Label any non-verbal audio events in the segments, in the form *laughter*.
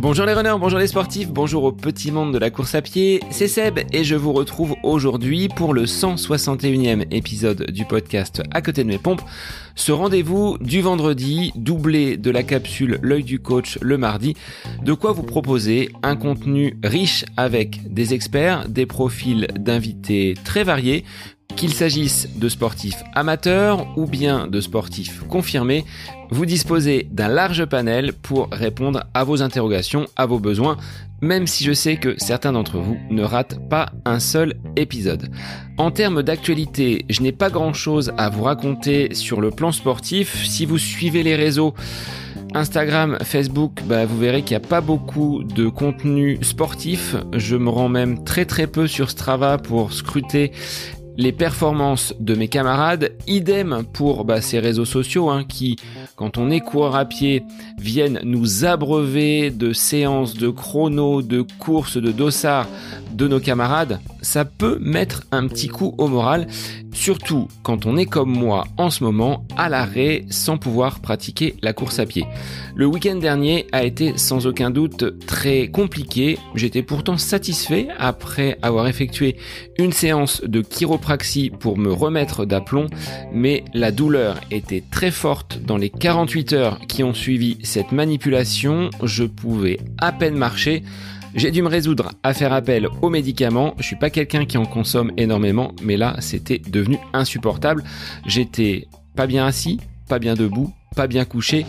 Bonjour les runners, bonjour les sportifs, bonjour au petit monde de la course à pied, c'est Seb et je vous retrouve aujourd'hui pour le 161e épisode du podcast À côté de mes pompes. Ce rendez-vous du vendredi, doublé de la capsule L'œil du coach le mardi, de quoi vous proposer un contenu riche avec des experts, des profils d'invités très variés, qu'il s'agisse de sportifs amateurs ou bien de sportifs confirmés, vous disposez d'un large panel pour répondre à vos interrogations, à vos besoins, même si je sais que certains d'entre vous ne ratent pas un seul épisode. En termes d'actualité, je n'ai pas grand-chose à vous raconter sur le plan sportif. Si vous suivez les réseaux, Instagram, Facebook, bah, vous verrez qu'il n'y a pas beaucoup de contenu sportif. Je me rends même très très peu sur Strava pour scruter les performances de mes camarades, idem pour bah, ces réseaux sociaux hein, qui, quand on est coureur à pied, viennent nous abreuver de séances, de chronos, de courses, de dossards de nos camarades, ça peut mettre un petit coup au moral, surtout quand on est comme moi en ce moment à l'arrêt sans pouvoir pratiquer la course à pied. Le week-end dernier a été sans aucun doute très compliqué, j'étais pourtant satisfait après avoir effectué une séance de chiropraxie pour me remettre d'aplomb, mais la douleur était très forte dans les 48 heures qui ont suivi cette manipulation, je pouvais à peine marcher, j'ai dû me résoudre à faire appel aux médicaments. Je suis pas quelqu'un qui en consomme énormément, mais là, c'était devenu insupportable. J'étais pas bien assis, pas bien debout, pas bien couché.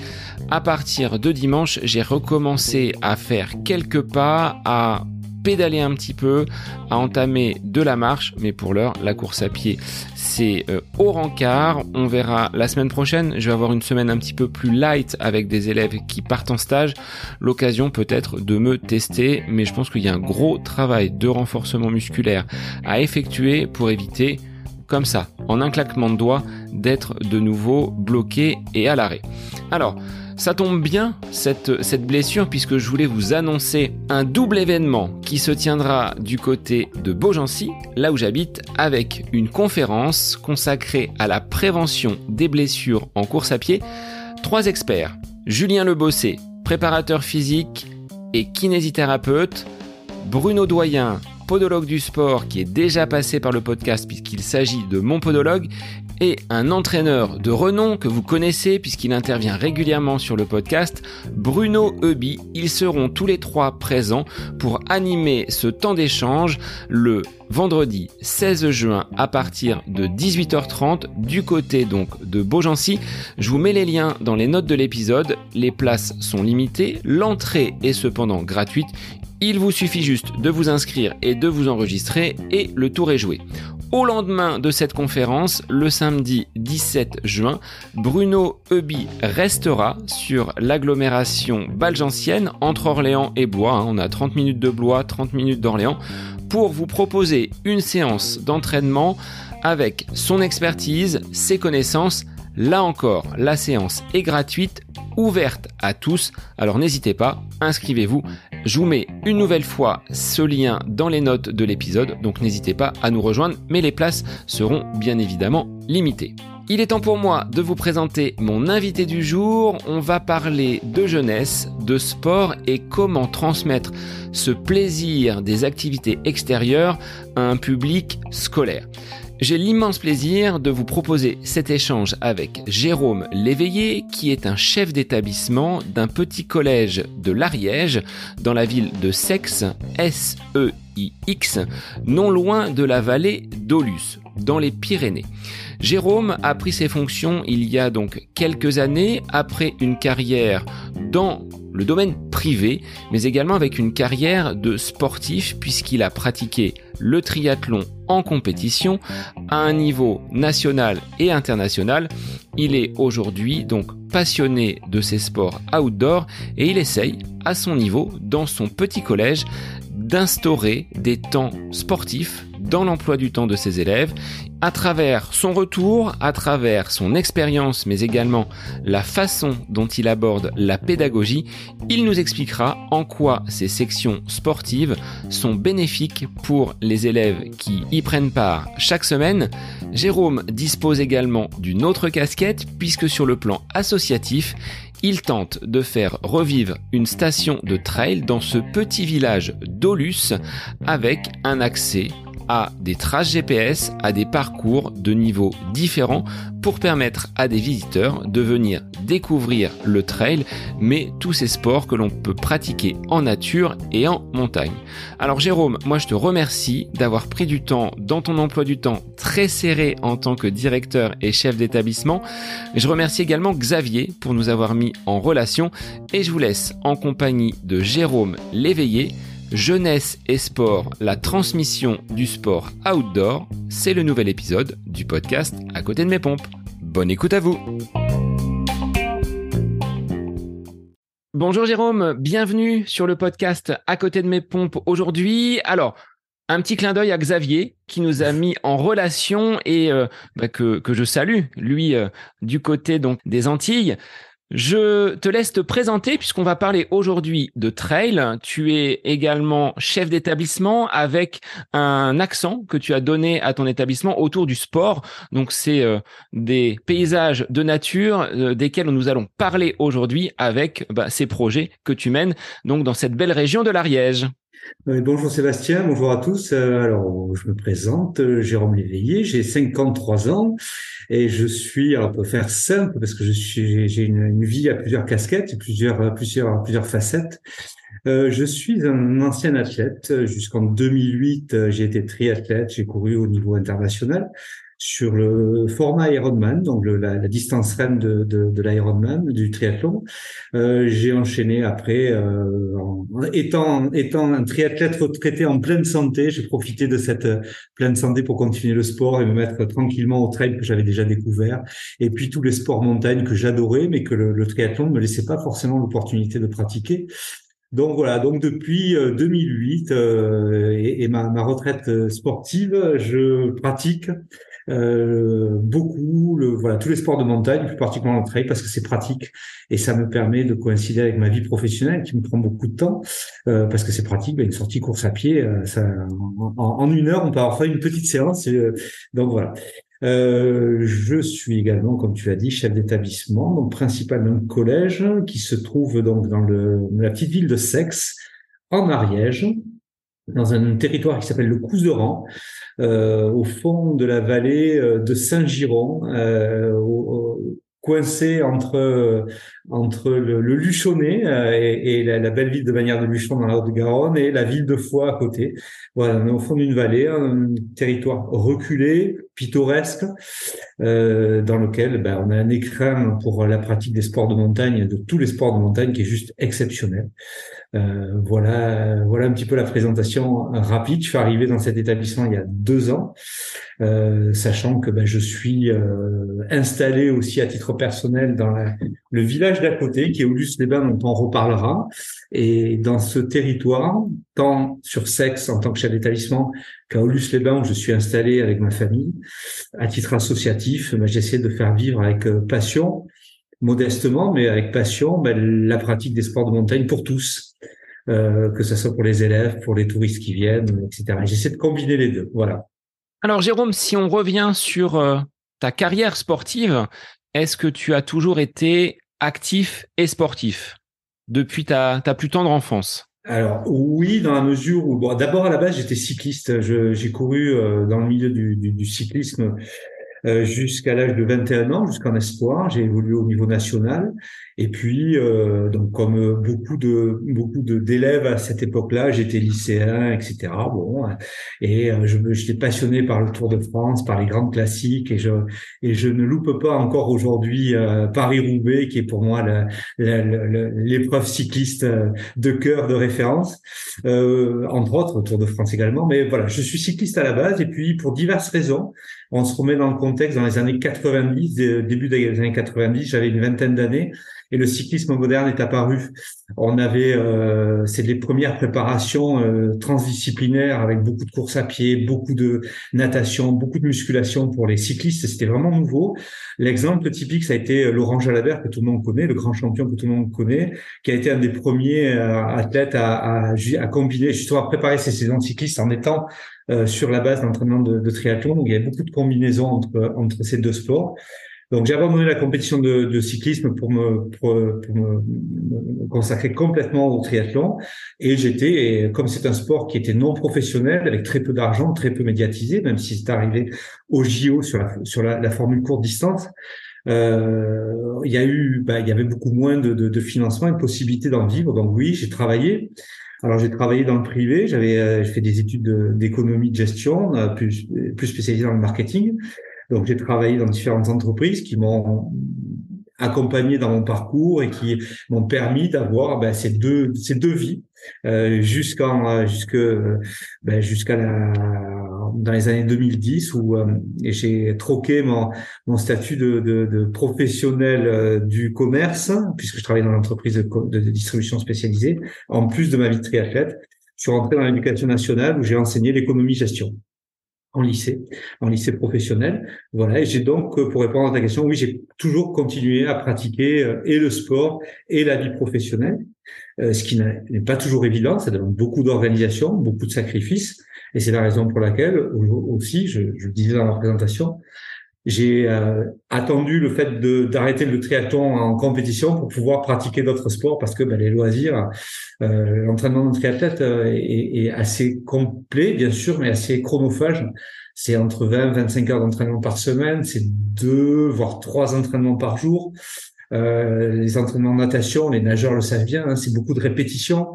À partir de dimanche, j'ai recommencé à faire quelques pas, à pédaler un petit peu, à entamer de la marche, mais pour l'heure, la course à pied, c'est euh, au rencard. On verra la semaine prochaine. Je vais avoir une semaine un petit peu plus light avec des élèves qui partent en stage. L'occasion peut-être de me tester, mais je pense qu'il y a un gros travail de renforcement musculaire à effectuer pour éviter comme ça, en un claquement de doigts, d'être de nouveau bloqué et à l'arrêt. Alors, ça tombe bien, cette, blessure, puisque je voulais vous annoncer un double événement qui se tiendra du côté de Beaugency, là où j'habite, avec une conférence consacrée à la prévention des blessures en course à pied. Trois experts, Julien Lebossé, préparateur physique et kinésithérapeute, Bruno Doyen, podologue du sport qui est déjà passé par le podcast puisqu'il s'agit de mon podologue et un entraîneur de renom que vous connaissez puisqu'il intervient régulièrement sur le podcast, Bruno Eubi. Ils seront tous les trois présents pour animer ce temps d'échange le vendredi 16 juin à partir de 18h30 du côté donc de Beaugency. Je vous mets les liens dans les notes de l'épisode. Les places sont limitées, l'entrée est cependant gratuite. Il vous suffit juste de vous inscrire et de vous enregistrer et le tour est joué. Au lendemain de cette conférence, le samedi 17 juin, Bruno Eubi restera sur l'agglomération balgencienne entre Orléans et Blois. Hein. On a 30 minutes de Blois, 30 minutes d'Orléans pour vous proposer une séance d'entraînement avec son expertise, ses connaissances. Là encore, la séance est gratuite, ouverte à tous. Alors n'hésitez pas, inscrivez-vous. Je vous mets une nouvelle fois ce lien dans les notes de l'épisode, donc n'hésitez pas à nous rejoindre, mais les places seront bien évidemment limitées. Il est temps pour moi de vous présenter mon invité du jour. On va parler de jeunesse, de sport et comment transmettre ce plaisir des activités extérieures à un public scolaire. J'ai l'immense plaisir de vous proposer cet échange avec Jérôme Léveillé, qui est un chef d'établissement d'un petit collège de l'Ariège, dans la ville de Sex, S-E-I-X, non loin de la vallée d'Aulus, dans les Pyrénées. Jérôme a pris ses fonctions il y a donc quelques années, après une carrière dans le domaine privé, mais également avec une carrière de sportif puisqu'il a pratiqué le triathlon en compétition à un niveau national et international. Il est aujourd'hui donc passionné de ces sports outdoor et il essaye à son niveau, dans son petit collège, d'instaurer des temps sportifs dans l'emploi du temps de ses élèves. À travers son retour, à travers son expérience, mais également la façon dont il aborde la pédagogie, il nous expliquera en quoi ces sections sportives sont bénéfiques pour les élèves qui y prennent part chaque semaine. Jérôme dispose également d'une autre casquette puisque sur le plan associatif, il tente de faire revivre une station de trail dans ce petit village d'Olus avec un accès à des traces GPS, à des parcours de niveaux différents pour permettre à des visiteurs de venir découvrir le trail, mais tous ces sports que l'on peut pratiquer en nature et en montagne. Alors Jérôme, moi je te remercie d'avoir pris du temps dans ton emploi du temps très serré en tant que directeur et chef d'établissement. Je remercie également Xavier pour nous avoir mis en relation et je vous laisse en compagnie de Jérôme Léveillé Jeunesse et sport, la transmission du sport outdoor, c'est le nouvel épisode du podcast À côté de mes pompes. Bonne écoute à vous. Bonjour Jérôme, bienvenue sur le podcast À côté de mes pompes aujourd'hui. Alors, un petit clin d'œil à Xavier qui nous a mis en relation et euh, bah, que, je salue, lui euh, du côté des Antilles. Je te laisse te présenter puisqu'on va parler aujourd'hui de trail. Tu es également chef d'établissement avec un accent que tu as donné à ton établissement autour du sport. Donc c'est euh, des paysages de nature euh, desquels nous allons parler aujourd'hui avec bah, ces projets que tu mènes donc dans cette belle région de l'Ariège. Euh, bonjour Sébastien, bonjour à tous. Alors, je me présente, Jérôme Léveillé, j'ai 53 ans et je suis, alors on peut faire simple parce que je suis, j'ai une, vie à plusieurs casquettes, plusieurs, plusieurs, plusieurs facettes. Euh, je suis un ancien athlète. Jusqu'en 2008, j'ai été triathlète, j'ai couru au niveau international sur le format Ironman, donc la, la, distance reine de, de, de l'Ironman, du triathlon. Euh, j'ai enchaîné après, euh, étant, étant un triathlète retraité en pleine santé, j'ai profité de cette pleine santé pour continuer le sport et me mettre tranquillement au trail que j'avais déjà découvert. Et puis tous les sports montagne que j'adorais, mais que le, le triathlon ne me laissait pas forcément l'opportunité de pratiquer. Donc voilà, donc depuis 2008 euh, et, et ma, ma, retraite sportive, je pratique euh, beaucoup, le, voilà, tous les sports de montagne, plus particulièrement le trail, parce que c'est pratique et ça me permet de coïncider avec ma vie professionnelle qui me prend beaucoup de temps, euh, parce que c'est pratique. Ben, une sortie course à pied, euh, ça, en, en, une heure, on peut avoir fait une petite séance. Euh, donc voilà. Euh, je suis également, comme tu l'as dit, chef d'établissement, donc principalement collège, qui se trouve donc dans le, la petite ville de Sex, en Ariège, dans un territoire qui s'appelle le Couseran, au fond de la vallée euh, de Saint-Giron, euh, coincé entre entre le, le Luchonnet et, et la, belle ville de Bagnères de Luchon dans la Haute-Garonne et la ville de Foix à côté. Voilà, on est au fond d'une vallée, un territoire reculé, pittoresque, euh, dans lequel ben, on a un écrin pour la pratique des sports de montagne, de tous les sports de montagne, qui est juste exceptionnel. Euh, voilà, voilà un petit peu la présentation rapide. Je suis arrivé dans cet établissement il y a deux ans, euh, sachant que ben, je suis euh, installé aussi à titre personnel dans le village d'à côté, qui est Aulus-les-Bains, dont on reparlera. Et dans ce territoire, tant sur Sexe en tant que chef d'établissement qu'à Aulus-les-Bains, où je suis installé avec ma famille, à titre associatif, ben, j'essaie de faire vivre avec passion modestement, mais avec passion, ben, la pratique des sports de montagne pour tous, euh, que ce soit pour les élèves, pour les touristes qui viennent, etc. J'essaie de combiner les deux. Voilà. Alors Jérôme, si on revient sur euh, ta carrière sportive, est-ce que tu as toujours été actif et sportif depuis ta, plus tendre enfance? Alors oui, dans la mesure où d'abord à la base j'étais cycliste. J'ai couru euh, dans le milieu du cyclisme euh, jusqu'à l'âge de 21 ans, jusqu'en espoir. J'ai évolué au niveau national. Et puis, euh, donc comme beaucoup de beaucoup de d'élèves à cette époque-là, j'étais lycéen, etc. Bon, et euh, je j'étais passionné par le Tour de France, par les grandes classiques, et je et je ne loupe pas encore aujourd'hui euh, Paris-Roubaix, qui est pour moi l'épreuve cycliste de cœur de référence, euh, entre autres Tour de France également. Mais voilà, je suis cycliste à la base, et puis pour diverses raisons, On se remet dans le contexte, dans les années 90, début des années 90, j'avais une vingtaine d'années et le cyclisme moderne est apparu. On avait, euh, c'est les premières préparations euh, transdisciplinaires avec beaucoup de courses à pied, beaucoup de natation, beaucoup de musculation pour les cyclistes. C'était vraiment nouveau. L'exemple typique, ça a été Laurent Jalabert que tout le monde connaît, le grand champion que tout le monde connaît, qui a été un des premiers euh, athlètes à, à, à, combiner, justement à préparer ses saisons cyclistes en étant euh, sur la base d'entraînement de, de, triathlon. Donc il y avait beaucoup de combinaisons entre, entre ces deux sports. Donc j'ai abandonné la compétition de, de cyclisme pour me, pour, me, consacrer complètement au triathlon. Et j'étais, comme c'est un sport qui était non professionnel, avec très peu d'argent, très peu médiatisé, même si c'est arrivé au JO sur la, sur la, la formule courte distance, euh, il y a eu, bah, il y avait beaucoup moins de, de, de financement et de possibilités d'en vivre. Donc oui, j'ai travaillé. Alors j'ai travaillé dans le privé, j'avais euh, fait des études d'économie de, gestion, euh, plus, plus spécialisé dans le marketing. Donc j'ai travaillé dans différentes entreprises qui m'ont accompagné dans mon parcours et qui m'ont permis d'avoir ben, ces deux ces deux vies euh, jusqu'en jusque ben, jusqu'à la dans les années 2010 où euh, j'ai troqué mon mon statut de, de, de professionnel euh, du commerce puisque je travaillais dans l'entreprise de, de, distribution spécialisée en plus de ma vie triathlète. Je suis rentré dans l'éducation nationale où j'ai enseigné l'économie gestion en lycée, en lycée professionnel. Voilà, et j'ai donc, euh, pour répondre à ta question, oui, j'ai toujours continué à pratiquer euh, et le sport et la vie professionnelle, euh, ce qui n'est pas toujours évident, ça demande beaucoup d'organisation, beaucoup de sacrifices, et c'est la raison pour laquelle aussi, je, je le disais dans la présentation, j'ai euh, attendu le fait d'arrêter le triathlon en compétition pour pouvoir pratiquer d'autres sports parce que ben, les loisirs, euh, l'entraînement de triathlète euh, est, est, assez complet bien sûr, mais assez chronophage. C'est entre 20 et 25 heures d'entraînement par semaine, c'est deux voire trois entraînements par jour. Euh, les entraînements de natation, les nageurs le savent bien, hein, c'est beaucoup de répétitions.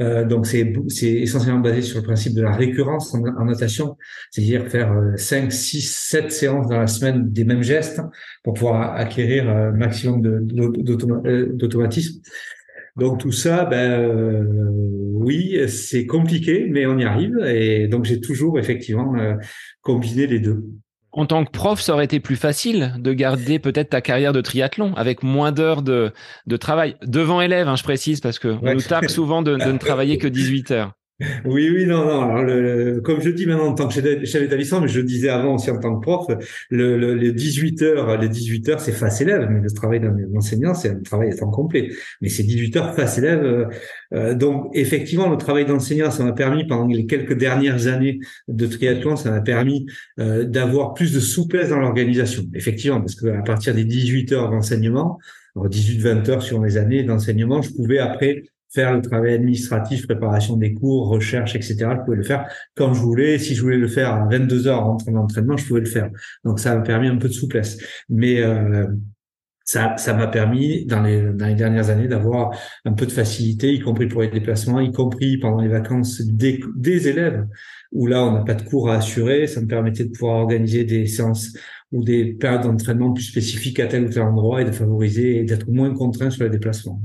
Euh, donc c'est essentiellement basé sur le principe de la récurrence en, natation, c'est-à-dire faire 5, 6, 7 séances dans la semaine des mêmes gestes pour pouvoir acquérir un maximum euh, d'automatisme. Donc tout ça, ben euh, oui, c'est compliqué, mais on y arrive. Et donc j'ai toujours effectivement combiné les deux en tant que prof, ça aurait été plus facile de garder peut-être ta carrière de triathlon avec moins d'heures de, de travail. Devant élèves, hein, je précise, parce qu'on nous tape souvent de, de ne travailler que 18 heures. Oui, oui, non, non. Alors, le, comme je dis maintenant en tant que chef d'établissement, mais je le disais avant aussi en tant que prof, le, le, les 18 heures, les 18 heures, c'est face élève, mais le travail d'un enseignant, c'est un travail à temps complet. Mais c'est 18 heures face élève. Euh, euh, donc, effectivement, le travail d'enseignant, ça m'a permis pendant les quelques dernières années de triathlon, ça m'a permis euh, d'avoir plus de souplesse dans l'organisation. Effectivement, parce qu'à partir des 18 heures d'enseignement, 18-20 heures sur mes années d'enseignement, je pouvais après faire le travail administratif, préparation des cours, recherche, etc. Je pouvais le faire quand je voulais. Si je voulais le faire à 22 heures en d'entraînement, je pouvais le faire. Donc ça m'a permis un peu de souplesse. Mais euh, ça, ça m'a permis dans les, dans les dernières années d'avoir un peu de facilité, y compris pour les déplacements, y compris pendant les vacances des, des élèves, où là on n'a pas de cours à assurer. Ça me permettait de pouvoir organiser des séances ou des périodes d'entraînement plus spécifiques à tel ou tel endroit et de favoriser et d'être moins contraint sur les déplacements.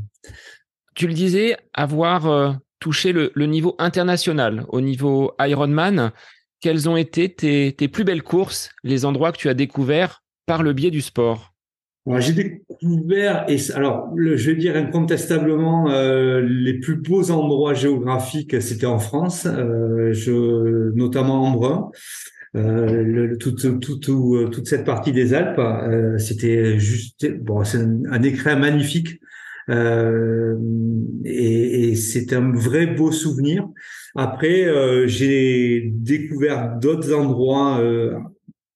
Tu le disais, avoir euh, touché le, niveau international, au niveau Ironman, quelles ont été tes, plus belles courses, les endroits que tu as découverts par le biais du sport? J'ai découvert, alors je vais dire incontestablement, euh, les plus beaux endroits géographiques, c'était en France, euh, notamment en Brun. Toute, cette partie des Alpes, c'était juste, c'est un, un, écrin magnifique euh, et, et c'est un vrai beau souvenir. Après, euh, j'ai découvert d'autres endroits euh,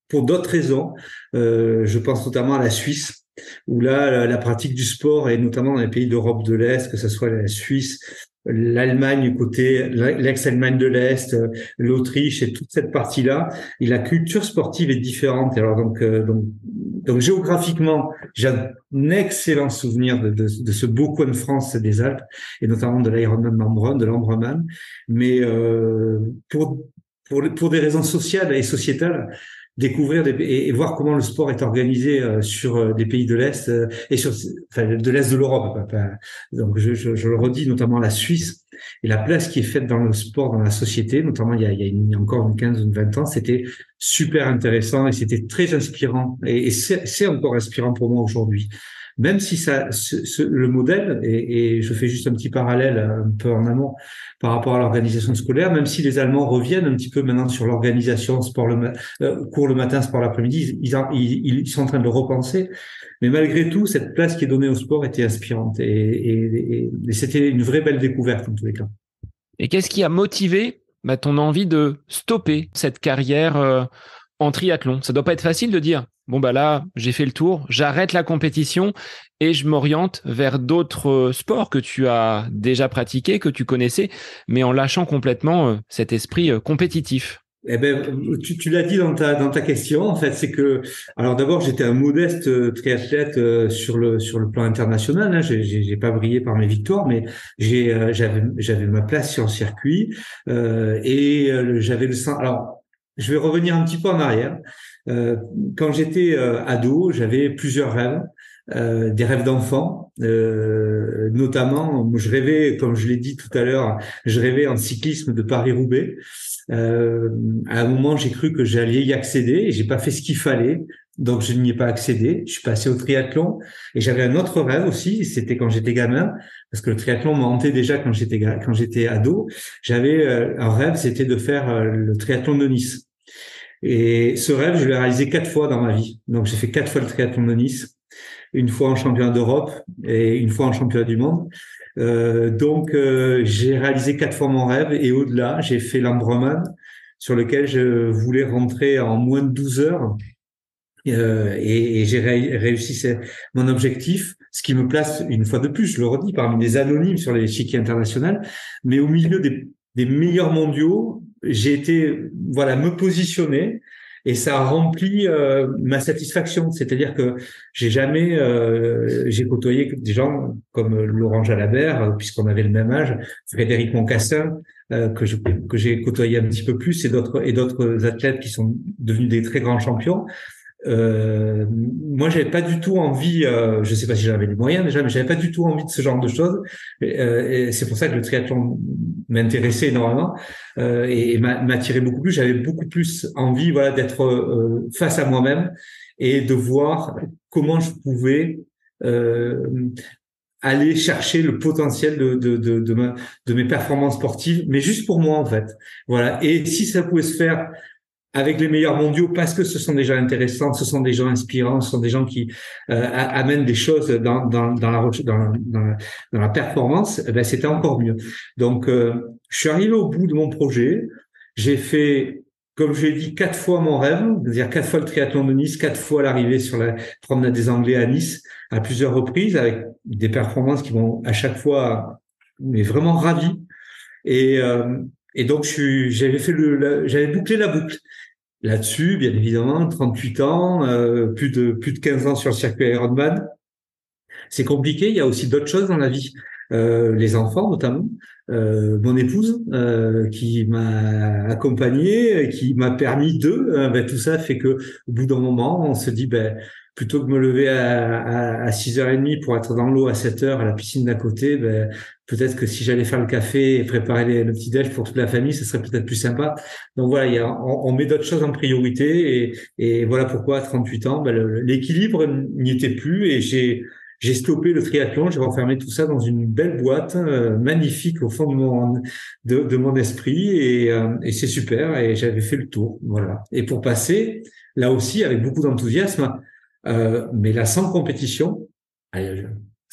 pour d'autres raisons. je pense notamment à la Suisse où là, la, pratique du sport, et notamment dans les pays d'Europe de l'Est, que ce soit la Suisse, l'Allemagne côté l'ex-Allemagne de l'Est, l'Autriche et toute cette partie-là, et la culture sportive est différente. Alors donc, euh, donc, donc géographiquement, j'ai un excellent souvenir de, de, de, ce beau coin de France des Alpes et notamment de l'Ironman Membrun, de l'Ambreman. Mais euh, pour, pour pour des raisons sociales et sociétales, découvrir et, voir comment le sport est organisé euh, sur euh, des pays de l'Est euh, et sur enfin, de l'Est de l'Europe. Donc je, je, je, le redis, notamment la Suisse, et la place qui est faite dans le sport, dans la société, notamment il y a, il y a, encore une 15 ou une 20 ans, c'était super intéressant et c'était très inspirant. Et, c'est encore inspirant pour moi aujourd'hui. Même si ça, le modèle, et, et, je fais juste un petit parallèle un peu en amont par rapport à l'organisation scolaire, même si les Allemands reviennent un petit peu maintenant sur l'organisation sport le euh, cours le matin, sport l'après-midi, ils, ils, ils, sont en train de le repenser. Mais malgré tout, cette place qui est donnée au sport était inspirante et, et, et c'était une vraie belle découverte en tous les cas. Et qu'est-ce qui a motivé bah, ton envie de stopper cette carrière euh, en triathlon? Ça doit pas être facile de dire bon bah là j'ai fait le tour, j'arrête la compétition et je m'oriente vers d'autres euh, sports que tu as déjà pratiqués, que tu connaissais, mais en lâchant complètement euh, cet esprit compétitif. Eh ben, tu, l'as dit dans ta dans ta question. En fait, c'est que alors d'abord j'étais un modeste euh, triathlète euh, sur le sur le plan international. Hein. J'ai pas brillé par mes victoires, mais j'ai euh, j'avais j'avais ma place sur le circuit euh, et j'avais le. Alors je vais revenir un petit peu en arrière. Quand j'étais ado, j'avais plusieurs rêves. Euh, des rêves d'enfant, euh, notamment, je rêvais, comme je l'ai dit tout à l'heure, je rêvais en cyclisme de Paris-Roubaix. Euh, à un moment, j'ai cru que j'allais y accéder et j'ai pas fait ce qu'il fallait. Donc, je n'y ai pas accédé. Je suis passé au triathlon et j'avais un autre rêve aussi. C'était quand j'étais gamin, parce que le triathlon m'a déjà quand j'étais quand j'étais ado. J'avais euh, un rêve, c'était de faire euh, le triathlon de Nice. Et ce rêve, je l'ai réalisé quatre fois dans ma vie. Donc, j'ai fait quatre fois le triathlon de Nice, une fois en championnat d'Europe et une fois en championnat du monde. Euh, donc, euh, j'ai réalisé quatre fois mon rêve et au-delà, j'ai fait l'Ambreman sur lequel je voulais rentrer en moins de 12 heures. Euh, et, j'ai réussi mon objectif, ce qui me place une fois de plus, je le redis, parmi les anonymes sur les l'échiquier international, mais au milieu des meilleurs mondiaux, j'ai été voilà me positionner et ça a rempli euh, ma satisfaction. C'est-à-dire que j'ai jamais, euh, j'ai côtoyé des gens comme Laurent Jalabert, euh, puisqu'on avait le même âge, Frédéric Moncassin, euh, que que j'ai côtoyé un petit peu plus, et d'autres et d'autres athlètes qui sont devenus des très grands champions. Euh, moi, j'avais pas du tout envie. Euh, je sais pas si j'avais les moyens déjà, mais j'avais pas du tout envie de ce genre de choses. Et, et c'est pour ça que le triathlon m'intéressait énormément euh, et, m'attirait beaucoup plus. J'avais beaucoup plus envie, voilà, d'être euh, face à moi-même et de voir comment je pouvais euh, aller chercher le potentiel de de de, de mes performances sportives, mais juste pour moi en fait. Voilà. Et si ça pouvait se faire avec les meilleurs mondiaux parce que ce sont des gens intéressants, ce sont des gens inspirants, ce sont des gens qui euh, amènent des choses dans, dans, dans, la, dans, dans, dans la performance, eh ben c'était encore mieux. Donc, euh, je suis arrivé au bout de mon projet. J'ai fait, comme je l'ai dit, quatre fois mon rêve, c'est-à-dire quatre fois le triathlon de Nice, quatre fois l'arrivée sur la promenade des Anglais à Nice, à plusieurs reprises, avec des performances qui m'ont à chaque fois mais vraiment ravi. Et, euh, et donc, j'avais fait le, j'avais bouclé la boucle là-dessus, bien évidemment, 38 ans, euh, plus de plus de 15 ans sur le circuit Ironman. C'est compliqué. Il y a aussi d'autres choses dans la vie, euh, les enfants notamment. Euh, mon épouse euh, qui m'a accompagné, qui m'a permis de. Euh, ben, tout ça fait que au bout d'un moment, on se dit ben plutôt que de me lever à, à, à 6h30 pour être dans l'eau à 7h à la piscine d'à côté, ben, peut-être que si j'allais faire le café et préparer le petit déj pour toute la famille, ce serait peut-être plus sympa. Donc voilà, on, met d'autres choses en priorité et, voilà pourquoi à 38 ans, ben, l'équilibre n'y était plus et j'ai stoppé le triathlon, j'ai renfermé tout ça dans une belle boîte euh, magnifique au fond de mon esprit et, euh, et c'est super et j'avais fait le tour, voilà. Et pour passer là aussi avec beaucoup d'enthousiasme euh, mais là, sans compétition,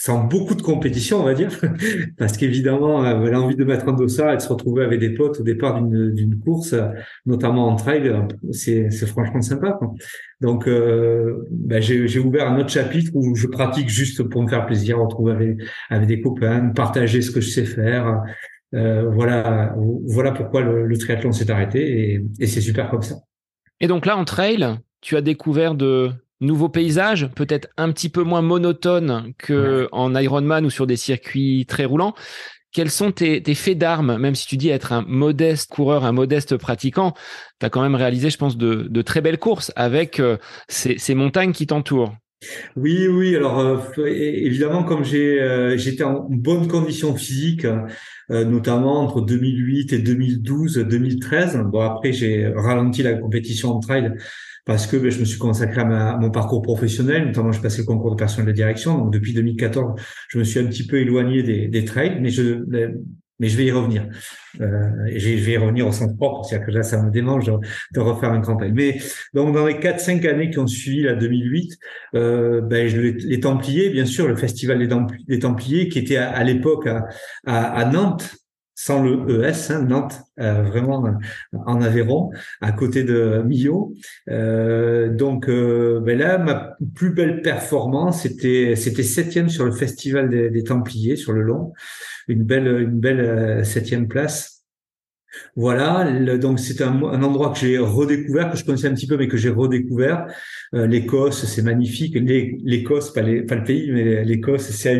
sans beaucoup de compétition, on va dire, *laughs* parce qu'évidemment, euh, elle a envie de mettre un dossard et de se retrouver avec des potes au départ d'une course, notamment en trail, c'est franchement sympa. Quoi. Donc, euh, ben, j'ai ouvert un autre chapitre où je pratique juste pour me faire plaisir, retrouver avec, avec des copains, partager ce que je sais faire. Euh, voilà, voilà pourquoi le, le triathlon s'est arrêté et, et c'est super comme ça. Et donc là, en trail, tu as découvert de nouveau paysage, peut-être un petit peu moins monotone que en Ironman ou sur des circuits très roulants. Quels sont tes, faits d'armes, même si tu dis être un modeste coureur, un modeste pratiquant, tu as quand même réalisé, je pense, de, très belles courses avec euh, ces, montagnes qui t'entourent. Oui, oui. Alors euh, évidemment, comme j'ai euh, j'étais en bonne condition physique, euh, notamment entre 2008 et 2012, 2013. Bon après j'ai ralenti la compétition en trail parce que ben, je me suis consacré à, mon parcours professionnel, notamment j'ai passé le concours de personnel de direction. Donc depuis 2014, je me suis un petit peu éloigné des, des trails, mais je mais je vais y revenir. Euh, je vais y revenir au sens propre, c'est-à-dire que là, ça me démange de, refaire un campagne. Mais donc, dans les 4-5 années qui ont suivi la 2008, euh, ben, je, les, Templiers, bien sûr, le festival des, Templiers, qui était à, l'époque à, à, Nantes, sans le ES, hein, Nantes, euh, vraiment en Aveyron, à côté de Millau. Euh, donc euh, ben là, ma plus belle performance, c'était c'était septième sur le festival des, Templiers sur le long une belle, une belle euh, septième place. Voilà, donc c'est un, endroit que j'ai redécouvert, que je connaissais un petit peu, mais que j'ai redécouvert. Euh, L'Écosse, c'est magnifique. L'Écosse, pas, pas, le pays, mais l'Écosse, c'est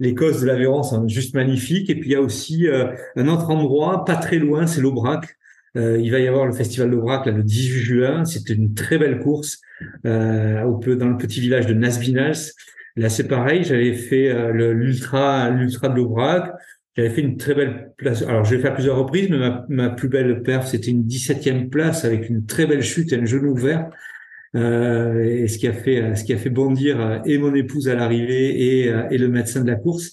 CAU2SES. L'Écosse de l'Aveyron, c'est juste magnifique. Et puis il y a aussi euh, un autre endroit, pas très loin, c'est l'Aubrac. il va y avoir le festival d'Aubrac le 18 juin. C'est une très belle course peu dans le petit village de Nasbinas. Là, c'est pareil. J'avais fait euh, l'ultra, l'ultra de l'Aubrac. J'avais fait une très belle place. Alors, je l'ai fait plusieurs reprises, mais ma, ma plus belle perf, c'était une 17e place avec une très belle chute et un genou ouvert. Euh, et ce qui a fait, ce qui a fait bondir euh, et mon épouse à l'arrivée et, euh, et le médecin de la course.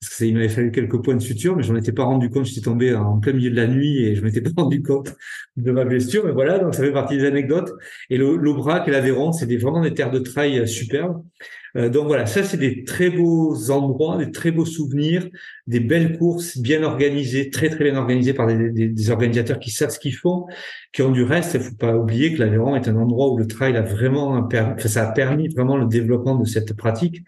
Parce que il m'avait fallu quelques points de suture, mais j'en étais pas rendu compte. J'étais tombé en plein milieu de la nuit et je m'étais *laughs* pas rendu compte de ma blessure. Mais voilà, donc ça fait partie des anecdotes. Et l'Aubrac et l'Aveyron, c'est vraiment des terres de trail superbes. Euh, donc voilà, ça c'est des très beaux endroits, des très beaux souvenirs, des belles courses bien organisées, très très bien organisées par des, des, des organisateurs qui savent ce qu'ils font, qui ont du reste. Il faut pas oublier que l'Aveyron est un endroit où le trail a vraiment, ça a permis vraiment le développement de cette pratique.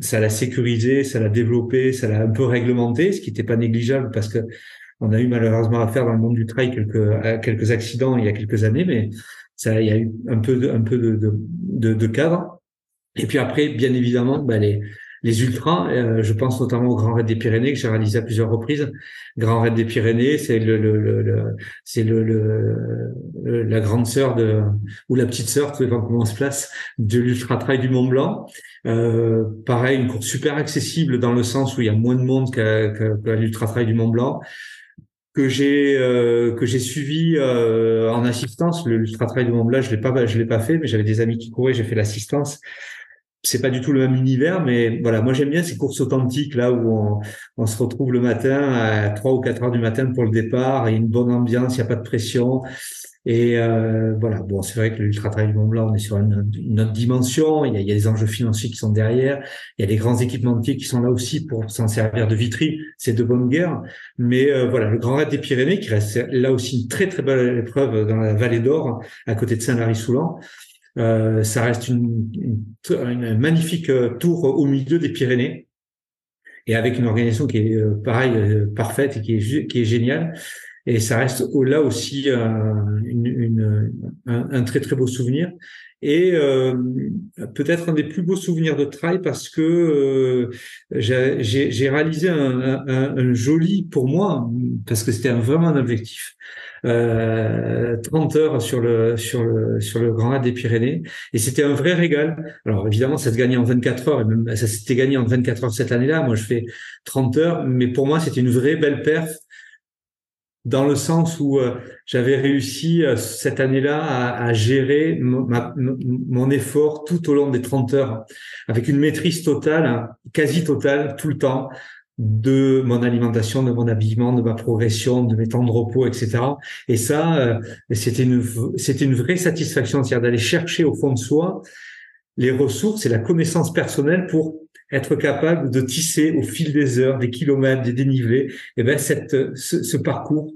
Ça l'a sécurisé, ça l'a développé, ça l'a un peu réglementé, ce qui n'était pas négligeable parce que on a eu malheureusement à faire dans le monde du trail quelques quelques accidents il y a quelques années, mais ça, il y a eu un peu de, un peu de, de, de cadre. Et puis après, bien évidemment, bah, les, les ultras, euh, je pense notamment au Grand Raid des Pyrénées que j'ai réalisé à plusieurs reprises. Grand Raid des Pyrénées, c'est le, le, le, c'est le, le, la grande sœur de ou la petite sœur, tout dépend comment on se place, de l'ultra trail du Mont Blanc. Euh, pareil, une course super accessible dans le sens où il y a moins de monde qu'à, qu'à, l'ultra trail du Mont Blanc que j'ai euh, que j'ai suivi euh, en assistance le l'ultra trail du Mont Blanc je l'ai pas je l'ai pas fait mais j'avais des amis qui couraient j'ai fait l'assistance c'est pas du tout le même univers, mais voilà, moi j'aime bien ces courses authentiques là où on, on, se retrouve le matin à 3 ou 4 heures du matin pour le départ, et une bonne ambiance, il n'y a pas de pression. Et euh, voilà, bon, c'est vrai que l'Ultra Trail du Mont Blanc, on est sur une, autre dimension, il y, a, il y, a, des enjeux financiers qui sont derrière, il y a des grands équipementiers qui sont là aussi pour s'en servir de vitrine, c'est de bonne guerre. Mais euh, voilà, le Grand Raid des Pyrénées, qui reste là aussi une très très belle épreuve dans la vallée d'Or, à côté de Saint-Lary-Soulan, euh, ça reste une, une, magnifique euh, tour au milieu des Pyrénées. Et avec une organisation qui est euh, pareil parfaite et qui est qui est géniale. Et ça reste là aussi une, une, un, un, très très beau souvenir. Et euh, peut-être un des plus beaux souvenirs de trail parce que euh, j'ai réalisé un, un, un, joli pour moi parce que c'était vraiment un objectif euh, 30 heures sur le sur le sur le Grand Raid des Pyrénées et c'était un vrai régal. Alors évidemment ça se gagnait en 24 heures et même ça s'était gagné en 24 heures cette année-là. Moi je fais 30 heures mais pour moi c'était une vraie belle perf dans le sens où euh, j'avais réussi euh, cette année-là à, à, gérer mon effort tout au long des 30 heures avec une maîtrise totale, hein, quasi totale, tout le temps de mon alimentation, de mon habillement, de ma progression, de mes temps de repos, etc. Et ça, euh, c'était une c'était une vraie satisfaction, c'est-à-dire d'aller chercher au fond de soi les ressources et la connaissance personnelle pour être capable de tisser au fil des heures, des kilomètres, des dénivelés, et ben cette ce, ce parcours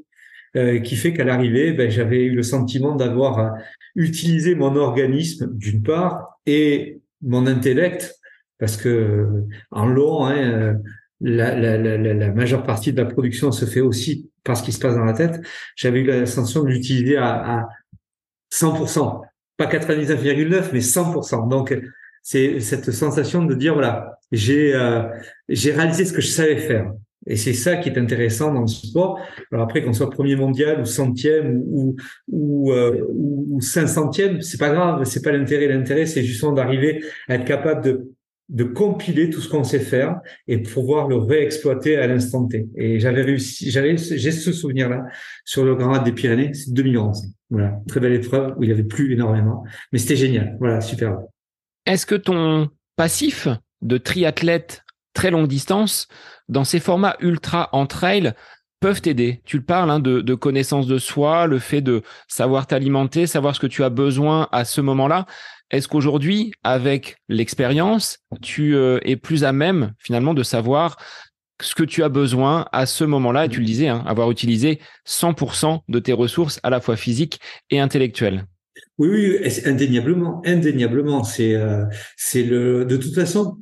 euh, qui fait qu'à l'arrivée, ben, j'avais eu le sentiment d'avoir euh, utilisé mon organisme d'une part et mon intellect, parce que en long, hein, la, la, la, la, majeure partie de la production se fait aussi par ce qui se passe dans la tête. J'avais eu la sensation de l'utiliser à, à 100%, pas 99,9, mais 100%. Donc c'est cette sensation de dire voilà, j'ai euh, j'ai réalisé ce que je savais faire Et c'est ça qui est intéressant dans le sport. Alors après, qu'on soit premier mondial ou centième ou ou, euh, ou cinq centième, c'est pas grave, c'est pas l'intérêt. L'intérêt, c'est justement d'arriver à être capable de de compiler tout ce qu'on sait faire et pouvoir le réexploiter à l'instant T. Et j'avais réussi, j'avais, j'ai ce souvenir-là sur le Grand des Pyrénées, c'est 2011. Voilà, très belle épreuve où il avait plus énormément, mais c'était génial. Voilà, super. Est-ce que ton passif de triathlète très longue distance dans ces formats ultra en trail peuvent t'aider? Tu le parles hein, de, de, connaissance de soi, le fait de savoir t'alimenter, savoir ce que tu as besoin à ce moment-là. Est-ce qu'aujourd'hui, avec l'expérience, tu euh, es plus à même finalement de savoir ce que tu as besoin à ce moment-là? Et tu le disais, hein, avoir utilisé 100% de tes ressources à la fois physiques et intellectuelles. Oui, oui, indéniablement, indéniablement. C'est, euh, c'est le. De toute façon,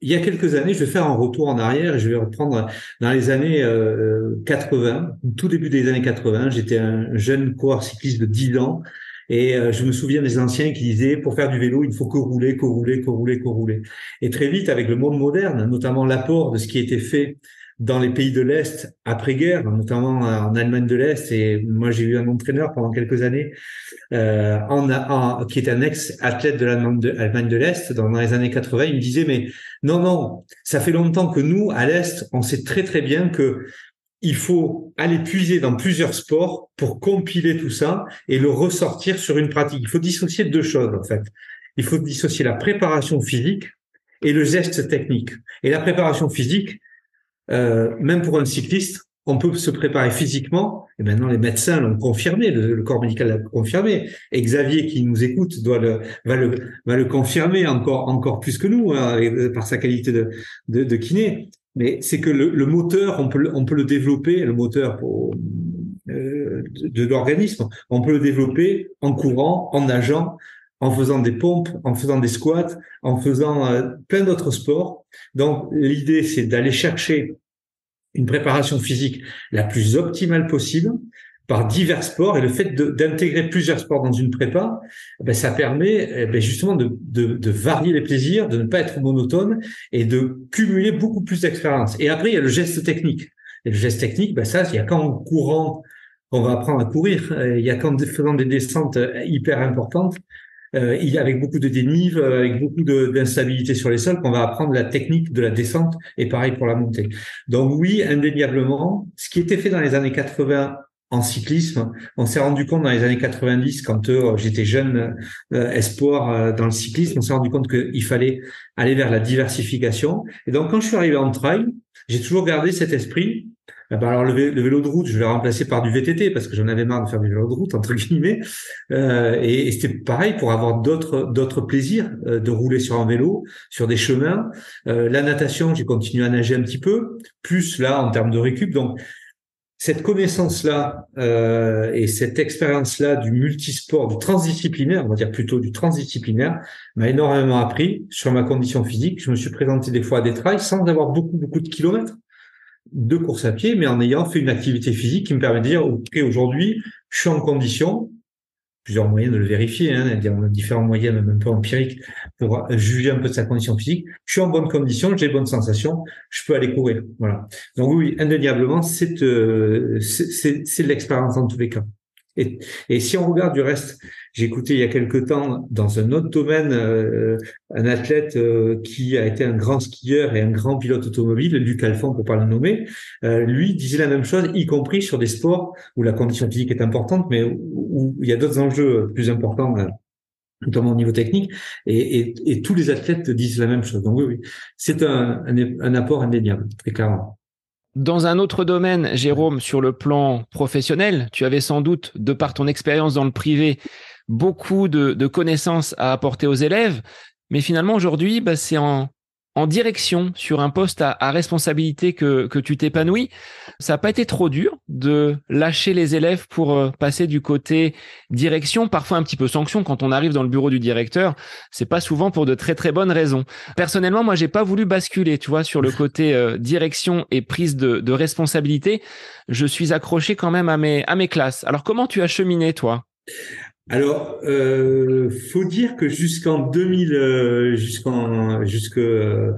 il y a quelques années, je vais faire un retour en arrière et je vais reprendre dans les années euh, 80, tout début des années 80. J'étais un jeune coureur cycliste de 10 ans et euh, je me souviens des anciens qui disaient pour faire du vélo, il faut que rouler, que rouler, que rouler, que rouler. Et très vite, avec le monde moderne, notamment l'apport de ce qui été fait dans les pays de l'Est après-guerre, notamment en Allemagne de l'Est. Et moi, j'ai eu un entraîneur pendant quelques années euh, qui est un ex-athlète de l'Allemagne de l'Est dans les années 80. Il me disait, mais non, non, ça fait longtemps que nous, à l'Est, on sait très très bien que il faut aller puiser dans plusieurs sports pour compiler tout ça et le ressortir sur une pratique. Il faut dissocier deux choses, en fait. Il faut dissocier la préparation physique et le geste technique. Et la préparation physique, euh, même pour un cycliste, on peut se préparer physiquement. Et maintenant, les médecins l'ont confirmé, le, corps médical l'a confirmé. Et Xavier, qui nous écoute, doit le, va le, va le confirmer encore, encore plus que nous, hein, par sa qualité de, de, de kiné. Mais c'est que le, le, moteur, on peut, on peut le développer, le moteur pour, euh, de, l'organisme, on peut le développer en courant, en nageant, en faisant des pompes, en faisant des squats, en faisant euh, plein d'autres sports. Donc l'idée, c'est d'aller chercher une préparation physique la plus optimale possible par divers sports et le fait d'intégrer plusieurs sports dans une prépa, eh ben, ça permet eh ben, justement de, varier les plaisirs, de ne pas être monotone et de cumuler beaucoup plus d'expérience. Et après, il y a le geste technique. Et le geste technique, ben ça, il y a qu'en courant qu'on va apprendre à courir. Il y a qu'en faisant des descentes hyper importantes euh, il avec beaucoup de dénive, euh, avec beaucoup d'instabilité sur les sols, qu'on va apprendre la technique de la descente et pareil pour la montée. Donc oui, indéniablement, ce qui était fait dans les années 80 en cyclisme. On s'est rendu compte dans les années 90, quand euh, j'étais jeune euh, espoir euh, dans le cyclisme, on s'est rendu compte qu'il fallait aller vers la diversification. Et donc, quand je suis arrivé en trail, j'ai toujours gardé cet esprit ah bah, alors le, vélo de route, je l'ai remplacé par du VTT parce que j'en avais marre de faire du vélo de route entre guillemets. Euh, et, c'était pareil pour avoir d'autres d'autres plaisirs euh, de rouler sur un vélo, sur des chemins. La natation, j'ai continué à nager un petit peu, plus là en termes de récup. Donc cette connaissance-là euh, et cette expérience-là du multisport, du transdisciplinaire, on va dire plutôt du transdisciplinaire, m'a énormément appris sur ma condition physique. Je me suis présenté des fois à des trails sans avoir beaucoup beaucoup de kilomètres de course à pied, mais en ayant fait une activité physique qui me permet de dire, OK, aujourd'hui, je suis en condition, plusieurs moyens de le vérifier, hein, différents moyens, même un peu empiriques, pour juger un peu de sa condition physique. Je suis en bonne condition, j'ai bonnes sensations, je peux aller courir. Voilà. Donc oui, indéniablement, c'est euh, c'est l'expérience en tous les cas. Et, et si on regarde du reste, j'ai écouté il y a quelque temps dans un autre domaine euh, un athlète euh, qui a été un grand skieur et un grand pilote automobile, Luc Alphon pour pas le nommer. Euh, lui disait la même chose, y compris sur des sports où la condition physique est importante, mais où, il y a d'autres enjeux plus importants notamment au niveau technique, et, et, et, tous les athlètes disent la même chose. Donc oui, oui, c'est un, un, un apport indéniable, très clairement. Dans un autre domaine, Jérôme, sur le plan professionnel, tu avais sans doute, de par ton expérience dans le privé, beaucoup de, connaissances à apporter aux élèves. Mais finalement, aujourd'hui, bah, c'est en, en direction sur un poste à, responsabilité que, que tu t'épanouis. Ça n'a pas été trop dur de lâcher les élèves pour euh, passer du côté direction, parfois un petit peu sanction quand on arrive dans le bureau du directeur. C'est pas souvent pour de très très bonnes raisons. Personnellement, moi, j'ai pas voulu basculer, tu vois, sur le côté euh, direction et prise de, de responsabilité. Je suis accroché quand même à mes à mes classes. Alors, comment tu as cheminé, toi? Alors, euh, faut dire que jusqu'en 2000, euh, jusqu'en, jusque, euh,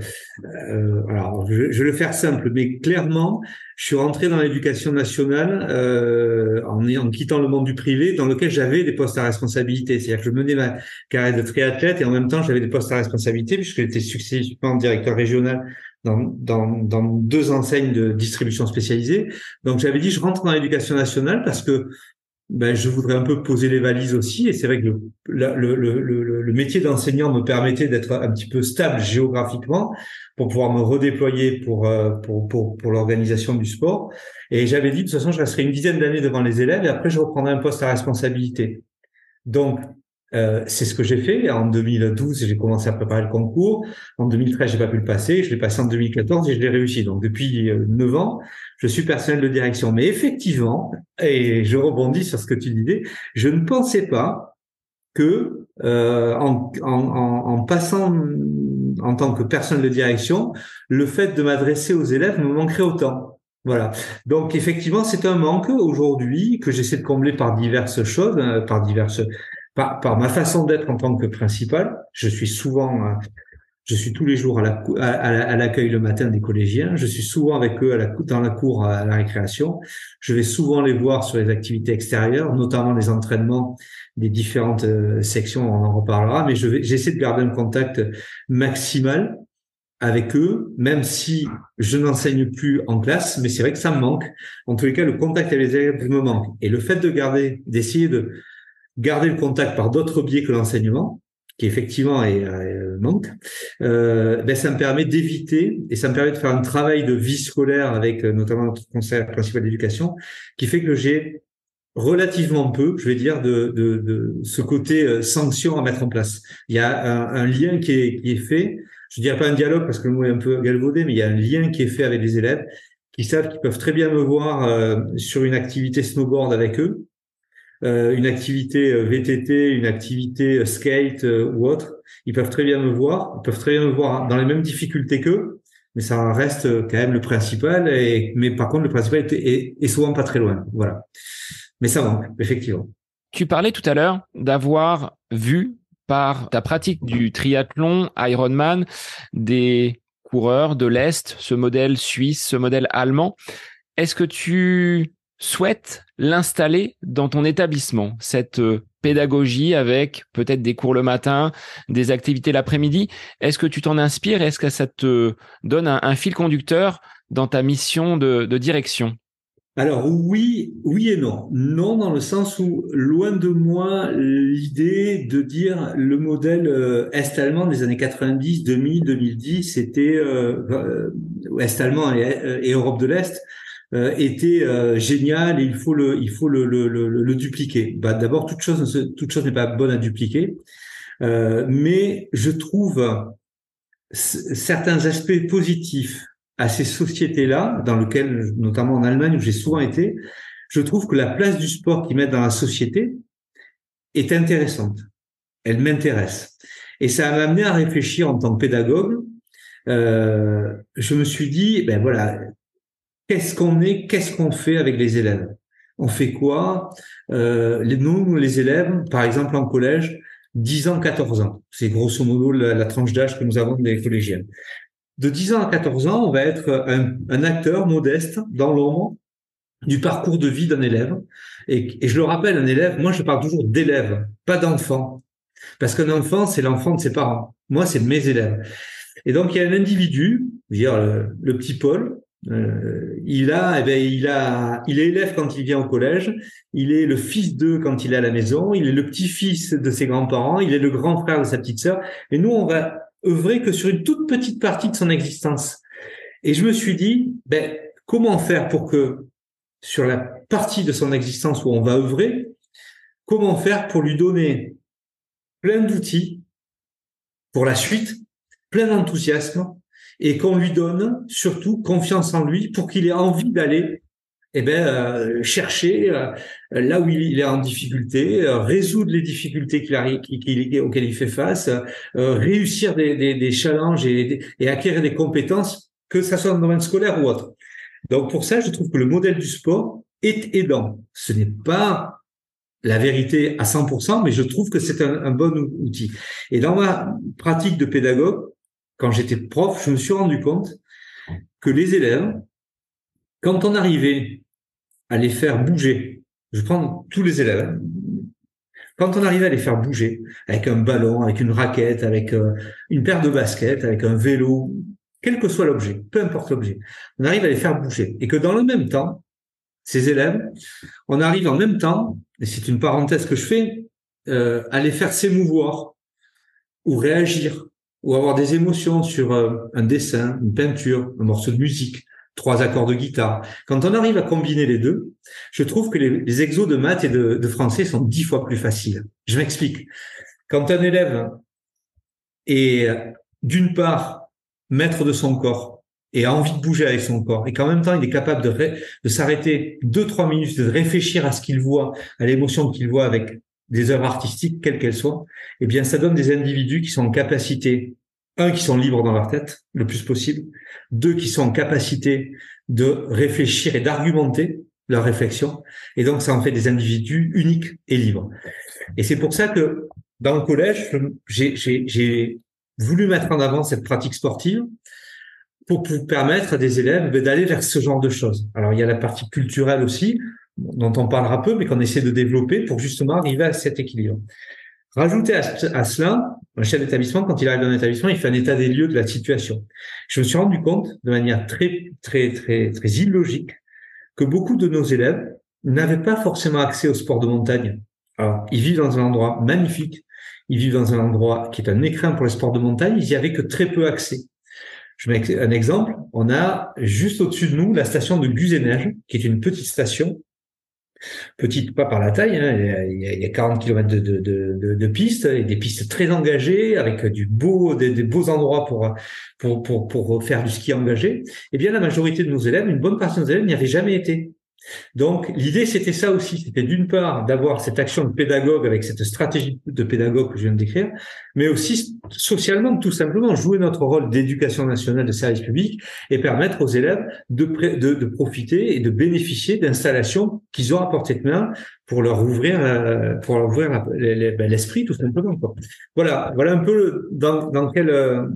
alors, je, je, vais le faire simple, mais clairement, je suis rentré dans l'éducation nationale euh, en, en quittant le monde du privé, dans lequel j'avais des postes à responsabilité. C'est-à-dire que je menais ma carrière de triathlète et en même temps, j'avais des postes à responsabilité puisque j'étais successivement directeur régional dans, dans, dans deux enseignes de distribution spécialisée. Donc, j'avais dit, je rentre dans l'éducation nationale parce que ben, je voudrais un peu poser les valises aussi. Et c'est vrai que le, le, le, le métier d'enseignant me permettait d'être un petit peu stable géographiquement pour pouvoir me redéployer pour, euh, pour, pour, pour l'organisation du sport. Et j'avais dit, de toute façon, je resterai une dizaine d'années devant les élèves et après, je reprendrai un poste à responsabilité. Donc, euh, c'est ce que j'ai fait. En 2012, j'ai commencé à préparer le concours. En 2013, j'ai pas pu le passer. Je l'ai passé en 2014 et je l'ai réussi. Donc, depuis euh, neuf ans, je suis personnel de direction. Mais effectivement, et je rebondis sur ce que tu disais, je ne pensais pas que euh, en, en, en, passant en tant que personnel de direction, le fait de m'adresser aux élèves me manquerait autant. Voilà. Donc effectivement, c'est un manque aujourd'hui que j'essaie de combler par diverses choses, hein, par diverses par, ma façon d'être en tant que principal. Je suis souvent, euh, je suis tous les jours à, la, à, l'accueil le matin des collégiens. Je suis souvent avec eux à la, dans la cour à la récréation. Je vais souvent les voir sur les activités extérieures, notamment les entraînements des différentes euh, sections. On en reparlera, mais je j'essaie de garder un contact maximal avec eux, même si je n'enseigne plus en classe, mais c'est vrai que ça me manque. En tous les cas, le contact avec les élèves me manque. Et le fait de garder, d'essayer de garder le contact par d'autres biais que l'enseignement, qui effectivement est, euh, manque, euh, ben ça me permet d'éviter et ça me permet de faire un travail de vie scolaire avec euh, notamment notre conseil principal d'éducation, qui fait que j'ai relativement peu, je vais dire, de, de, de ce côté euh, sanction à mettre en place. Il y a un, un, lien qui est, qui est fait. Je dirais pas un dialogue parce que le mot est un peu galvaudé, mais il y a un lien qui est fait avec les élèves qui savent qu'ils peuvent très bien me voir euh, sur une activité snowboard avec eux une activité euh, VTT, une activité euh, skate ou autre, ils peuvent très bien me voir, ils peuvent très bien me voir dans les mêmes difficultés qu'eux, mais ça reste quand même le principal. Mais par contre, le principal est, est, souvent pas très loin. Voilà. Mais ça manque, effectivement. Tu parlais tout à l'heure d'avoir vu par ta pratique du triathlon Ironman des coureurs de l'Est, ce modèle suisse, ce modèle allemand. Est-ce que tu souhaites l'installer dans ton établissement, cette euh, pédagogie avec peut-être des cours le matin, des activités l'après-midi. Est-ce que tu t'en inspires? Est-ce que ça te donne un, fil conducteur dans ta mission de, direction? Alors oui, oui et non. Non dans le sens où loin de moi l'idée de dire le modèle euh, est-allemand des années 90, 2000, 2010, c'était euh, est-allemand et Europe de l'Est euh, était euh, génial et il faut le il faut le le, le, le dupliquer. Bah, d'abord toute chose toute chose n'est pas bonne à dupliquer, euh, mais je trouve certains aspects positifs à ces sociétés-là, dans lesquelles, notamment en Allemagne où j'ai souvent été, je trouve que la place du sport qu'ils mettent dans la société est intéressante. Elle m'intéresse. Et ça m'a amené à réfléchir en tant que pédagogue. Euh, je me suis dit, ben voilà, qu'est-ce qu'on est, qu'est-ce qu'on fait avec les élèves? On fait quoi? Euh, Nous, les élèves, par exemple en collège, 10 ans, 14 ans. C'est grosso modo la, tranche d'âge que nous avons des collégiens. De 10 ans à 14 ans, on va être un, acteur modeste dans l'ombre du parcours de vie d'un élève. Et, et, je le rappelle, un élève, moi je parle toujours d'élève, pas d'enfant. Parce qu'un enfant, c'est l'enfant de ses parents. Moi, c'est mes élèves. Et donc, il y a un individu, dire le petit Paul, euh, il a, eh ben, il a, il est élève quand il vient au collège. Il est le fils d'eux quand il est à la maison. Il est le petit-fils de ses grands-parents. Il est le grand frère de sa petite sœur. Et nous, on va œuvrer que sur une toute petite partie de son existence. Et je me suis dit, ben, comment faire pour que sur la partie de son existence où on va œuvrer, comment faire pour lui donner plein d'outils pour la suite, plein d'enthousiasme, et qu'on lui donne surtout confiance en lui pour qu'il ait envie d'aller eh ben, euh, chercher euh, là où il, est en difficulté, euh, résoudre les difficultés qu'il arrive, auxquelles il fait face, réussir des, des, des challenges et, et, acquérir des compétences, que ça soit dans le domaine scolaire ou autre. Donc pour ça, je trouve que le modèle du sport est aidant. Ce n'est pas la vérité à 100%, mais je trouve que c'est un, un, bon outil. Et dans ma pratique de pédagogue, quand j'étais prof, je me suis rendu compte que les élèves, quand on arrivait à les faire bouger, je prends tous les élèves, hein, quand on arrivait à les faire bouger avec un ballon, avec une raquette, avec euh, une paire de baskets, avec un vélo, quel que soit l'objet, peu importe l'objet, on arrive à les faire bouger. Et que dans le même temps, ces élèves, on arrive en même temps, et c'est une parenthèse que je fais, euh, à les faire s'émouvoir ou réagir ou avoir des émotions sur euh, un dessin, une peinture, un morceau de musique, trois accords de guitare. Quand on arrive à combiner les deux, je trouve que les, exos de maths et de, français sont dix fois plus faciles. Je m'explique. Quand un élève est d'une part maître de son corps et a envie de bouger avec son corps, et qu'en même temps il est capable de s'arrêter deux trois minutes, de réfléchir à ce qu'il voit, à l'émotion qu'il voit avec des œuvres artistiques, quelles qu'elles soient, eh bien, ça donne des individus qui sont en capacité, un, qui sont libres dans leur tête, le plus possible, deux, qui sont en capacité de réfléchir et d'argumenter leur réflexion, et donc ça en fait des individus uniques et libres. Et c'est pour ça que dans le collège, j'ai voulu mettre en avant cette pratique sportive pour, pour permettre à des élèves ben, d'aller vers ce genre de choses. Alors il y a la partie culturelle aussi, dont on parlera peu, mais qu'on essaie de développer pour justement arriver à cet équilibre. Rajouter à, cela, un chef d'établissement, quand il arrive dans un établissement, il fait un état des lieux de la situation. Je me suis rendu compte, de manière très, très, très, très illogique, que beaucoup de nos élèves n'avaient pas forcément accès au sport de montagne. Alors, ils vivent dans un endroit magnifique, ils vivent dans un endroit qui est un écrin pour les sports de montagne, ils y avaient que très peu accès. Je mets un exemple. On a juste au-dessus de nous la station de Guzeneige, qui est une petite station petite pas par la taille, hein, il, y a, 40 km de, de, de, de, pistes, et des pistes très engagées, avec du beau, des, des, beaux endroits pour, pour, pour, pour faire du ski engagé. Eh bien, la majorité de nos élèves, une bonne partie de nos élèves n'y avaient jamais été. Donc l'idée c'était ça aussi, c'était d'une part d'avoir cette action de pédagogue avec cette stratégie de pédagogue que je viens de décrire, mais aussi socialement tout simplement jouer notre rôle d'éducation nationale de service public et permettre aux élèves de, de, profiter et de bénéficier d'installations qu'ils ont à portée de main pour leur ouvrir euh, pour ouvrir ben, l'esprit tout simplement. Voilà, voilà un peu dans, dans quel euh,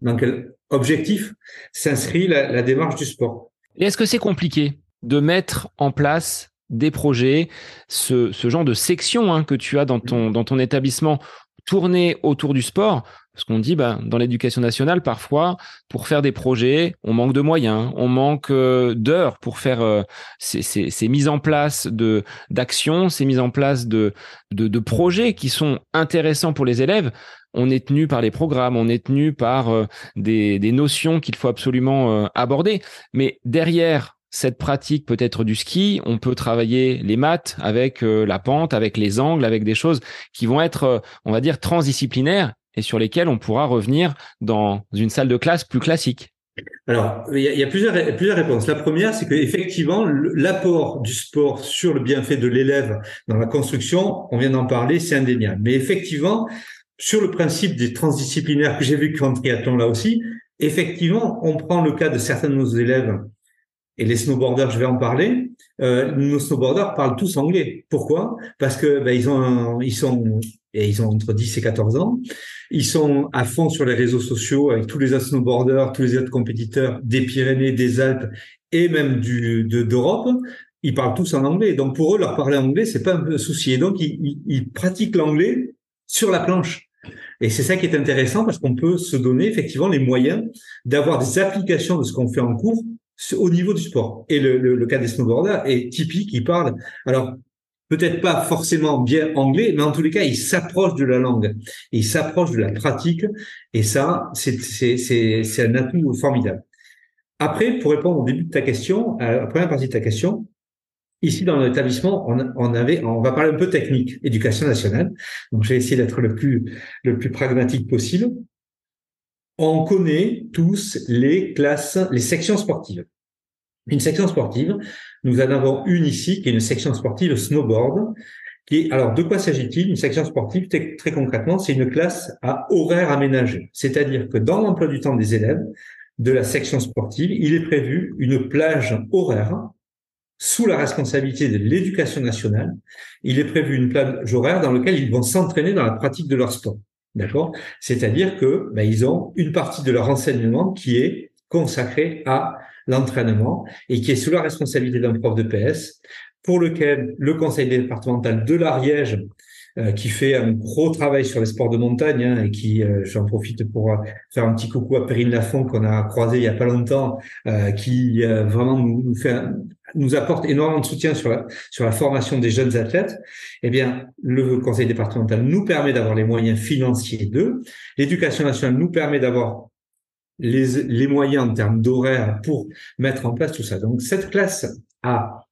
dans quel objectif s'inscrit la, démarche du sport. Est-ce que c'est compliqué? De mettre en place des projets, ce, ce genre de section hein, que tu as dans ton, dans ton établissement tourné autour du sport. Parce qu'on dit, bah, dans l'éducation nationale, parfois, pour faire des projets, on manque de moyens, on manque euh, d'heures pour faire euh, ces, ces, ces, mises en place de d'actions, ces mises en place de, de, de, projets qui sont intéressants pour les élèves. On est tenu par les programmes, on est tenu par euh, des, des notions qu'il faut absolument aborder. Mais derrière cette pratique peut-être du ski, on peut travailler les maths avec euh, la pente, avec les angles, avec des choses qui vont être, euh, on va dire, transdisciplinaires et sur lesquelles on pourra revenir dans une salle de classe plus classique. Alors, il y a, plusieurs, réponses. La première, c'est qu'effectivement, l'apport du sport sur le bienfait de l'élève dans la construction, on vient d'en parler, c'est indéniable. Mais effectivement, sur le principe des transdisciplinaires que j'ai vu en triathlon là aussi, effectivement, on prend le cas de certains de nos élèves et les snowboarders, je vais en parler. Euh, nos snowboarders parlent tous anglais. Pourquoi? Parce que ben, ils ont, ils sont, et ils ont entre 10 et 14 ans. Ils sont à fond sur les réseaux sociaux avec tous les autres snowboarders, tous les autres compétiteurs des Pyrénées, des Alpes et même du d'Europe. ils parlent tous en anglais. Donc pour eux, leur parler anglais, c'est pas un souci. Et donc ils, ils pratiquent l'anglais sur la planche. Et c'est ça qui est intéressant parce qu'on peut se donner effectivement les moyens d'avoir des applications de ce qu'on fait en cours au niveau du sport. Et le, le, cas des snowboarders est typique, il parle, alors peut-être pas forcément bien anglais, mais en tous les cas, il s'approche de la langue, il s'approche de la pratique, et ça, c'est un atout formidable. Après, pour répondre au début de ta question, à la première partie de ta question, ici dans l'établissement, on, on, avait, on va parler un peu technique, éducation nationale. Donc, j'ai essayé d'être le plus, le plus pragmatique possible on connaît tous les classes, les sections sportives. Une section sportive, nous en avons une ici qui est une section sportive snowboard. Qui est, alors, de quoi s'agit-il? Une section sportive, très, concrètement, c'est une classe à horaire aménagé. C'est-à-dire que dans l'emploi du temps des élèves de la section sportive, il est prévu une plage horaire sous la responsabilité de l'éducation nationale, il est prévu une plage horaire dans laquelle ils vont s'entraîner dans la pratique de leur sport. D'accord? C'est-à-dire que ben, ils ont une partie de leur enseignement qui est consacrée à l'entraînement et qui est sous la responsabilité d'un prof de PS, pour lequel le conseil départemental de l'Ariège euh, qui fait un gros travail sur les sports de montagne hein, et qui, euh, j'en profite pour euh, faire un petit coucou à Perrine Lafont qu'on a croisé il y a pas longtemps, qui vraiment nous, fait nous apporte énormément de soutien sur la, sur la formation des jeunes athlètes, eh bien, le conseil départemental nous permet d'avoir les moyens financiers d'eux. L'éducation nationale nous permet d'avoir les, les moyens en termes d'horaire pour mettre en place tout ça. Donc, cette classe a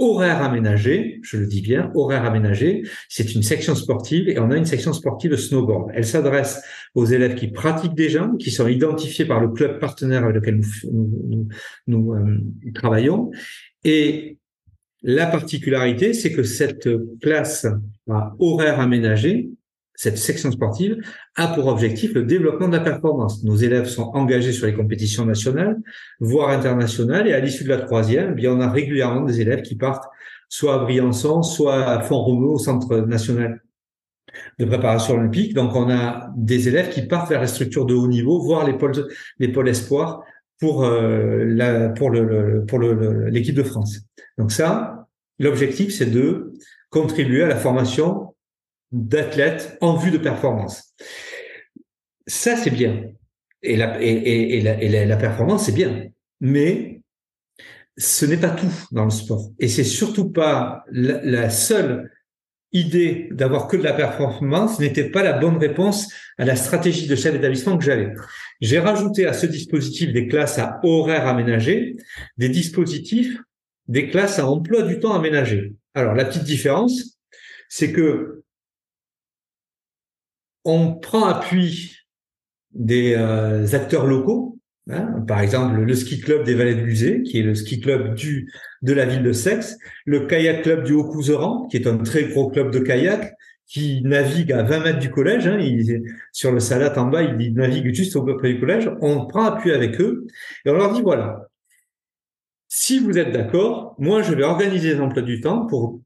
horaire aménagé, je le dis bien, horaire aménagé, c'est une section sportive et on a une section sportive snowboard. Elle s'adresse aux élèves qui pratiquent déjà, qui sont identifiés par le club partenaire avec lequel nous, nous, euh, travaillons. Et la particularité, c'est que cette classe à horaire aménagé cette section sportive a pour objectif le développement de la performance. Nos élèves sont engagés sur les compétitions nationales, voire internationales, et à l'issue de la troisième, eh bien, on a régulièrement des élèves qui partent soit à Briançon, soit à Font-Romeu, au Centre national de préparation olympique. Donc, on a des élèves qui partent vers les structures de haut niveau, voire les pôles, les pôles espoirs pour euh, la, pour le, pour l'équipe de France. Donc ça, l'objectif, c'est de contribuer à la formation d'athlètes en vue de performance. Ça, c'est bien. Et la, et, la, la, performance, c'est bien. Mais ce n'est pas tout dans le sport. Et c'est surtout pas la, seule idée d'avoir que de la performance n'était pas la bonne réponse à la stratégie de chef d'établissement que j'avais. J'ai rajouté à ce dispositif des classes à horaire aménagé, des dispositifs, des classes à emploi du temps aménagé. Alors, la petite différence, c'est que on prend appui des euh, acteurs locaux, hein, par exemple le ski club des Vallées de Musée, qui est le ski club du de la ville de Sex, le kayak club du Haut-Couseran, qui est un très gros club de kayak, qui navigue à 20 mètres du collège, hein, sur le salat en bas, il navigue juste au près du collège, on prend appui avec eux, et on leur dit, voilà, si vous êtes d'accord, moi je vais organiser les emplois du temps pour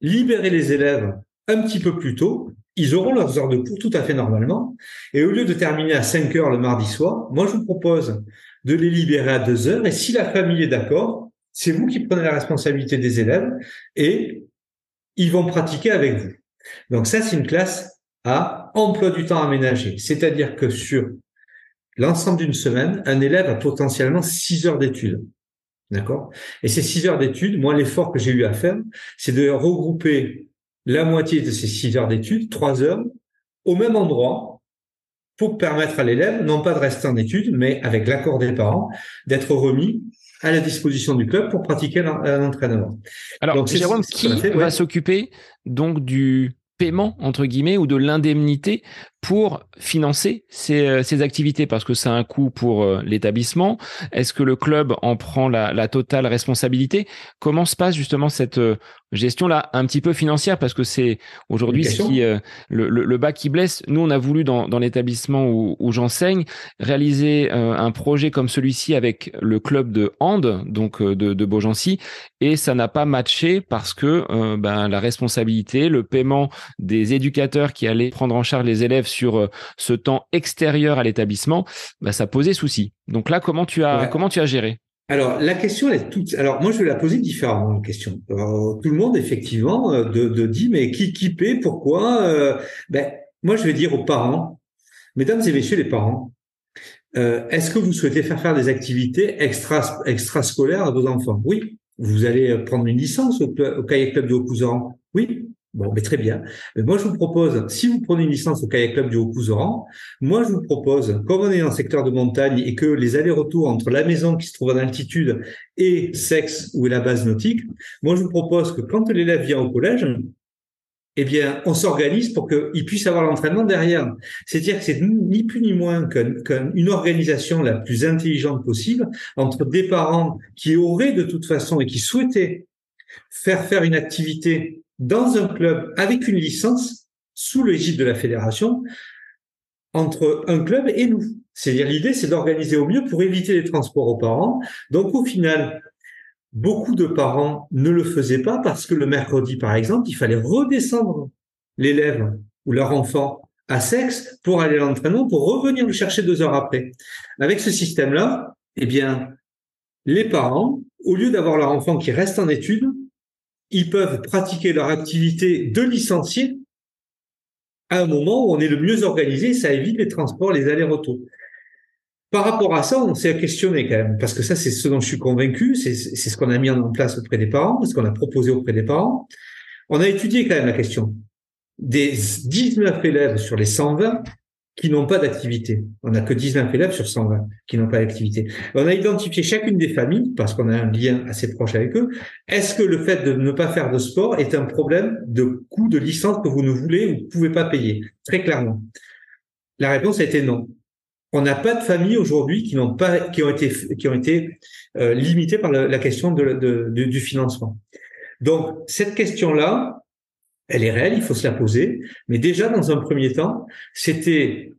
libérer les élèves un petit peu plus tôt ils auront leurs heures de cours tout à fait normalement. Et au lieu de terminer à 5 heures le mardi soir, moi, je vous propose de les libérer à 2 heures. Et si la famille est d'accord, c'est vous qui prenez la responsabilité des élèves et ils vont pratiquer avec vous. Donc ça, c'est une classe à emploi du temps aménagé. C'est-à-dire que sur l'ensemble d'une semaine, un élève a potentiellement 6 heures d'études. D'accord? Et ces 6 heures d'études, moi, l'effort que j'ai eu à faire, c'est de regrouper la moitié de ces six heures d'études, trois heures, au même endroit, pour permettre à l'élève, non pas de rester en études, mais avec l'accord des parents, d'être remis à la disposition du club pour pratiquer l'entraînement. Alors, donc, Jérôme, qui va s'occuper donc du paiement entre guillemets ou de l'indemnité pour financer ces, euh, ces, activités parce que ça a un coût pour euh, l'établissement. Est-ce que le club en prend la, la, totale responsabilité? Comment se passe justement cette euh, gestion là un petit peu financière? Parce que c'est aujourd'hui ce qui le, le, bas qui blesse. Nous on a voulu dans, dans l'établissement où, où j'enseigne réaliser un projet comme celui-ci avec le club de hand donc de, de Beaugency et ça n'a pas matché parce que ben, la responsabilité, le paiement des éducateurs qui allaient prendre en charge les élèves sur euh, ce temps extérieur à l'établissement, bah, ça posait souci. Donc là, comment tu as, comment tu as géré? Alors la question est toute. Alors moi je vais la poser différemment la question. tout le monde effectivement euh, de, de dit mais qui qui paie pourquoi euh, Ben moi je vais dire aux parents, mesdames et messieurs les parents, est-ce que vous souhaitez faire faire des activités extra extrascolaires à vos enfants? Oui. Vous allez prendre une licence au, au kayak club du Haut-Couseran Oui. Bon, mais très bien. Mais moi, je vous propose, si vous prenez une licence au kayak club du Haut-Couseran, moi, je vous propose, comme on est dans le secteur de montagne et que les allers-retours entre la maison qui se trouve en altitude et Sexe, où est la base nautique, moi, je vous propose que quand l'élève vient au collège, eh bien, on s'organise pour qu'il puisse avoir l'entraînement derrière. C'est-à-dire que c'est ni plus ni moins qu'une organisation la plus intelligente possible entre des parents qui auraient de toute façon et qui souhaitaient faire faire une activité dans un club avec une licence sous l'égide de la fédération entre un club et nous. C'est-à-dire l'idée, c'est d'organiser au mieux pour éviter les transports aux parents. Donc au final, beaucoup de parents ne le faisaient pas parce que le mercredi, par exemple, il fallait redescendre l'élève ou leur enfant à sexe pour aller à l'entraînement, pour revenir le chercher deux heures après. Avec ce système-là, eh bien, les parents, au lieu d'avoir leur enfant qui reste en études, ils peuvent pratiquer leur activité de licencié à un moment où on est le mieux organisé, ça évite les transports, les allers-retours. Par rapport à ça, on s'est questionné quand même, parce que ça, c'est ce dont je suis convaincu, c'est ce qu'on a mis en place auprès des parents, ce qu'on a proposé auprès des parents. On a étudié quand même la question. Des 19 élèves sur les 120 qui n'ont pas d'activité. On n'a que 19 élèves sur 120 qui n'ont pas d'activité. On a identifié chacune des familles, parce qu'on a un lien assez proche avec eux. Est-ce que le fait de ne pas faire de sport est un problème de coût de licence que vous ne voulez ou ne pouvez pas payer? Très clairement. La réponse a été non on n'a pas de familles aujourd'hui qui n'ont pas, qui ont été, qui ont été euh, limitées par la, question de, du financement. Donc cette question-là, elle est réelle, il faut se la poser. Mais déjà dans un premier temps, c'était,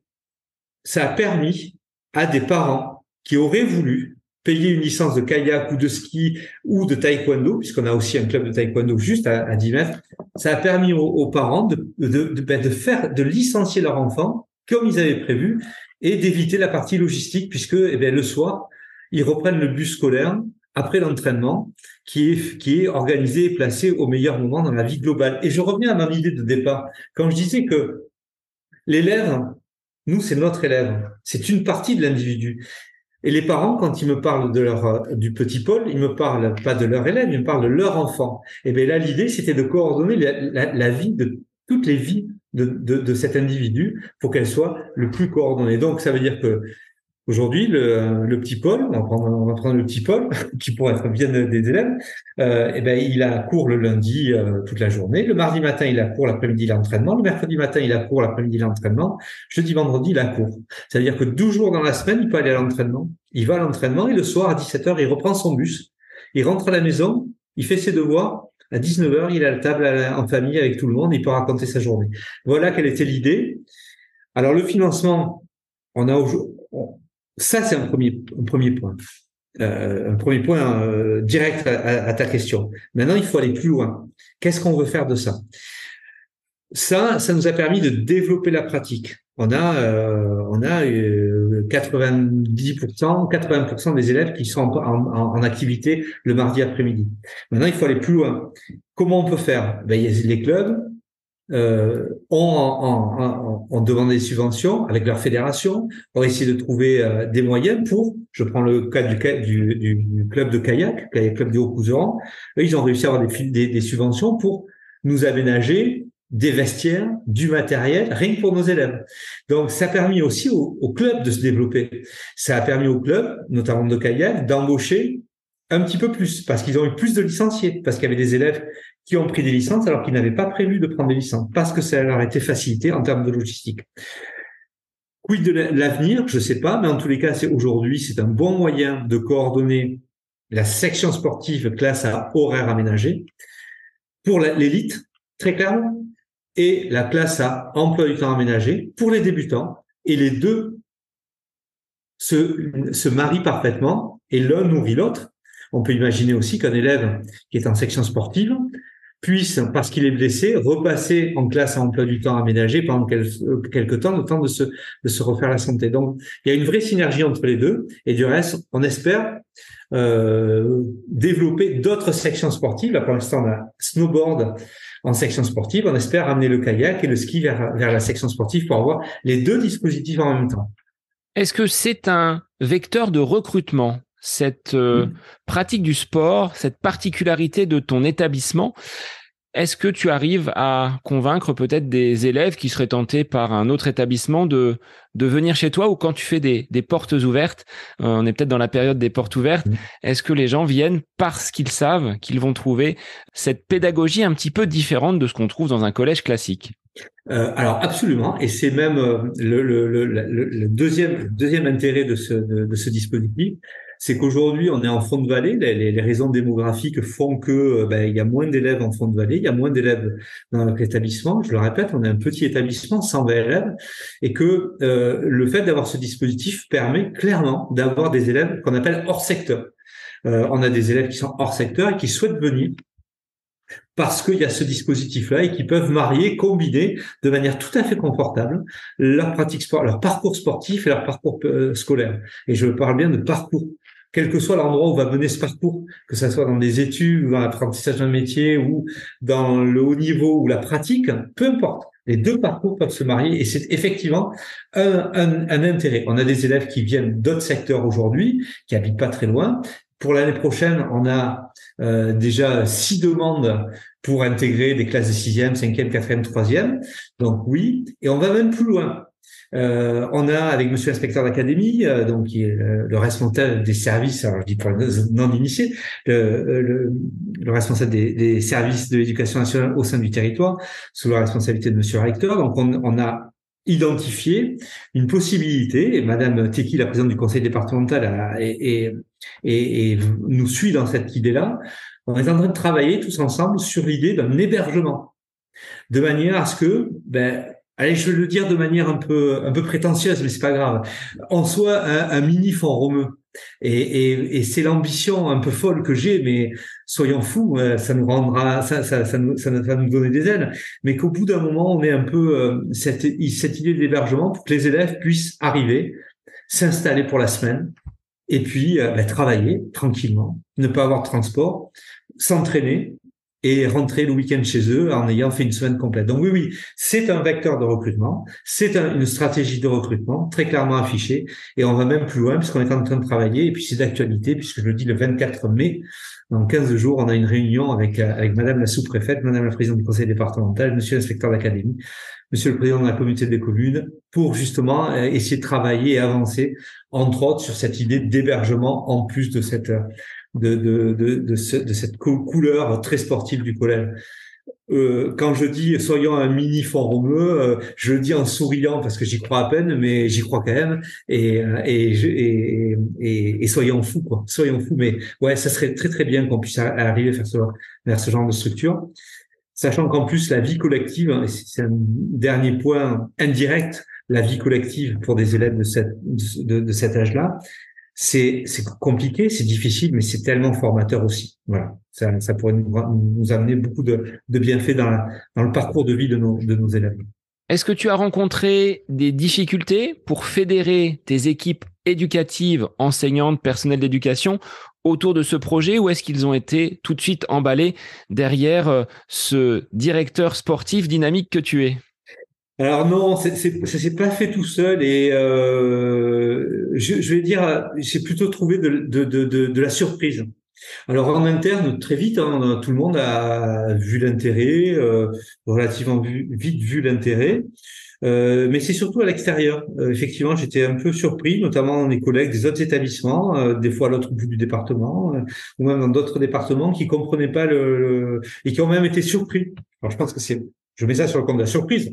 ça a permis à des parents qui auraient voulu payer une licence de kayak ou de ski ou de taekwondo, puisqu'on a aussi un club de taekwondo juste à, 10 mètres, ça a permis aux, parents ben, de, faire, de licencier leur enfant comme ils avaient prévu et d'éviter la partie logistique puisque eh bien, le soir, ils reprennent le bus scolaire après l'entraînement qui est, qui est organisé et placé au meilleur moment dans la vie globale. Et je reviens à mon idée de départ. Quand je disais que l'élève, nous, c'est notre élève. C'est une partie de l'individu. Et les parents, quand ils me parlent de leur, du petit Paul, ils me parlent pas de leur élève, ils me parlent de leur enfant. Et bien là, l'idée, c'était de coordonner la, la vie de toutes les vies de, de, de cet individu pour qu'elle soit le plus coordonnée. Donc, ça veut dire que Aujourd'hui, le, le, petit Paul, on va, prendre, on va prendre le petit Paul, *laughs* qui pourrait être bien des élèves, euh, eh ben il a cours le lundi euh, toute la journée. Le mardi matin, il a cours, l'après-midi, l'entraînement. Le mercredi matin, il a cours, l'après-midi, l'entraînement. Jeudi, vendredi, il a cours. C'est-à-dire que 12 jours dans la semaine, il peut aller à l'entraînement. Il va à l'entraînement et le soir, à 17h, il reprend son bus. Il rentre à la maison, il fait ses devoirs, à 19h, il a la table en famille avec tout le monde, il peut raconter sa journée. Voilà quelle était l'idée. Alors le financement, on a ça c'est un premier, un premier point. Euh, un premier point euh, direct à, ta question. Maintenant, il faut aller plus loin. Qu'est-ce qu'on veut faire de ça? Ça, ça nous a permis de développer la pratique. On a, euh, on a 90%, 80% des élèves qui sont en, activité le mardi après-midi. Maintenant, il faut aller plus loin. Comment on peut faire? Ben, il y a Les clubs euh, ont, demandé des subventions avec leur fédération, ont essayé de trouver euh, des moyens pour, je prends le cas du, du, du club de kayak, le club des Hauts-Couserans, ils ont réussi à avoir des, des, des subventions pour nous aménager des vestiaires, du matériel, rien que pour nos élèves. Donc, ça a permis aussi au, au club de se développer. Ça a permis au club, notamment de kayak, d'embaucher un petit peu plus, parce qu'ils ont eu plus de licenciés, parce qu'il y avait des élèves qui ont pris des licences alors qu'ils n'avaient pas prévu de prendre des licences, parce que ça leur a été facilité en termes de logistique. Quid de l'avenir, je sais pas, mais en tous les cas, c'est aujourd'hui, c'est un bon moyen de coordonner la section sportive classe à horaire aménagé pour l'élite, très clairement, et la classe à emploi du temps aménagé pour les débutants. Et les deux se, se marient parfaitement et l'un nourrit l'autre. On peut imaginer aussi qu'un élève qui est en section sportive puisse, parce qu'il est blessé, repasser en classe à emploi du temps aménagé pendant quelques temps, le temps de se, de se refaire la santé. Donc, il y a une vraie synergie entre les deux. Et du reste, on espère euh, développer d'autres sections sportives. Là, pour l'instant, on a snowboard en section sportive. On espère amener le kayak et le ski vers, vers la section sportive pour avoir les deux dispositifs en même temps. Est-ce que c'est un vecteur de recrutement? Cette euh, pratique du sport, cette particularité de ton établissement. Est-ce que tu arrives à convaincre peut-être des élèves qui seraient tentés par un autre établissement de, de venir chez toi? Ou quand tu fais des, des portes ouvertes, euh, on est peut-être dans la période des portes ouvertes, mmh. est-ce que les gens viennent parce qu'ils savent qu'ils vont trouver cette pédagogie un petit peu différente de ce qu'on trouve dans un collège classique? Euh, alors absolument, et c'est même le, le, le, le, deuxième deuxième intérêt de ce de, ce dispositif, c'est qu'aujourd'hui on est en fond de vallée. Les, les, raisons démographiques font que euh, ben, il y a moins d'élèves en fond de vallée, il y a moins d'élèves dans notre établissement. Je le répète, on est un petit établissement, 120 élèves, et que euh, le fait d'avoir ce dispositif permet clairement d'avoir des élèves qu'on appelle hors secteur. Euh, on a des élèves qui sont hors secteur et qui souhaitent venir parce qu'il y a ce dispositif-là et qui peuvent marier, combiner de manière tout à fait confortable leur pratique sport, leur parcours sportif et leur parcours scolaire. Et je parle bien de parcours. Quel que soit l'endroit où va mener ce parcours, que ce soit dans des études, ou dans l'apprentissage d'un métier, ou dans le haut niveau, ou la pratique, peu importe. Les deux parcours peuvent se marier et c'est effectivement un, un, un, intérêt. On a des élèves qui viennent d'autres secteurs aujourd'hui, qui habitent pas très loin. Pour l'année prochaine, on a euh, déjà six demandes pour intégrer des classes de sixième, cinquième, quatrième, troisième. Donc oui, et on va même plus loin. Euh, on a avec Monsieur l'inspecteur d'académie, euh, donc est le, responsable des services, alors je dis pour les non initiés, le, le, responsable des, des, services de l'éducation nationale au sein du territoire, sous la responsabilité de Monsieur le recteur. Donc on, on a identifié une possibilité, et Madame Teki, la présidente du conseil départemental, et, nous suit dans cette idée-là. On est en train de travailler tous ensemble sur l'idée d'un hébergement, de manière à ce que, ben, allez, je vais le dire de manière un peu un peu prétentieuse, mais c'est pas grave, on soit un, un mini fond romeux. Et, et, et c'est l'ambition un peu folle que j'ai, mais soyons fous, euh, ça nous rendra, ça, ça, ça, nous, ça va nous donner des ailes, mais qu'au bout d'un moment, on ait un peu euh, cette, cette idée d'hébergement pour que les élèves puissent arriver, s'installer pour la semaine, et puis euh, bah, travailler tranquillement, ne pas avoir de transport, s'entraîner, et rentrer le week-end chez eux en ayant fait une semaine complète. Donc oui, oui, c'est un vecteur de recrutement, c'est une stratégie de recrutement très clairement affichée, et on va même plus loin puisqu'on est en train de travailler, et puis c'est d'actualité, puisque je le dis le 24 mai, dans 15 jours, on a une réunion avec, avec Madame la sous-préfète, Madame la présidente du conseil départemental, Monsieur l'inspecteur d'académie, Monsieur le président de la communauté des communes, pour justement euh, essayer de travailler et avancer, entre autres, sur cette idée d'hébergement en plus de cette de, de, de, de, cette couleur très sportive du collège. Euh, quand je dis soyons un mini euh, je le dis en souriant parce que j'y crois à peine, mais j'y crois quand même. Et, euh, et, et, et, et, soyons fous, quoi. Soyons fous. Mais ouais, ça serait très très bien qu'on puisse arriver vers ce, ce genre de structure. Sachant qu'en plus, la vie collective, hein, c'est un dernier point indirect, la vie collective pour des élèves de, cette, de cet âge-là, c'est compliqué, c'est difficile, mais c'est tellement formateur aussi. Voilà, ça, pourrait nous, amener beaucoup de, bienfaits dans le parcours de vie de nos, de nos élèves. Est-ce que tu as rencontré des difficultés pour fédérer tes équipes éducatives, enseignantes, personnel d'éducation autour de ce projet ou est-ce qu'ils ont été tout de suite emballés derrière euh, ce directeur sportif dynamique que tu es? Alors non, c'est, c'est, ça s'est pas fait tout seul et euh, je, je, vais dire, j'ai plutôt trouvé de, de, de, de, la surprise. Alors en interne, très vite, hein, tout le monde a vu l'intérêt, euh, relativement vite vu l'intérêt. Euh, mais c'est surtout à l'extérieur. Euh, effectivement, j'étais un peu surpris, notamment mes collègues des autres établissements, euh, des fois à l'autre bout du département, euh, ou même dans d'autres départements, qui comprenaient pas le, le, et qui ont même été surpris. Alors je pense que c'est, je mets ça sur le compte de la surprise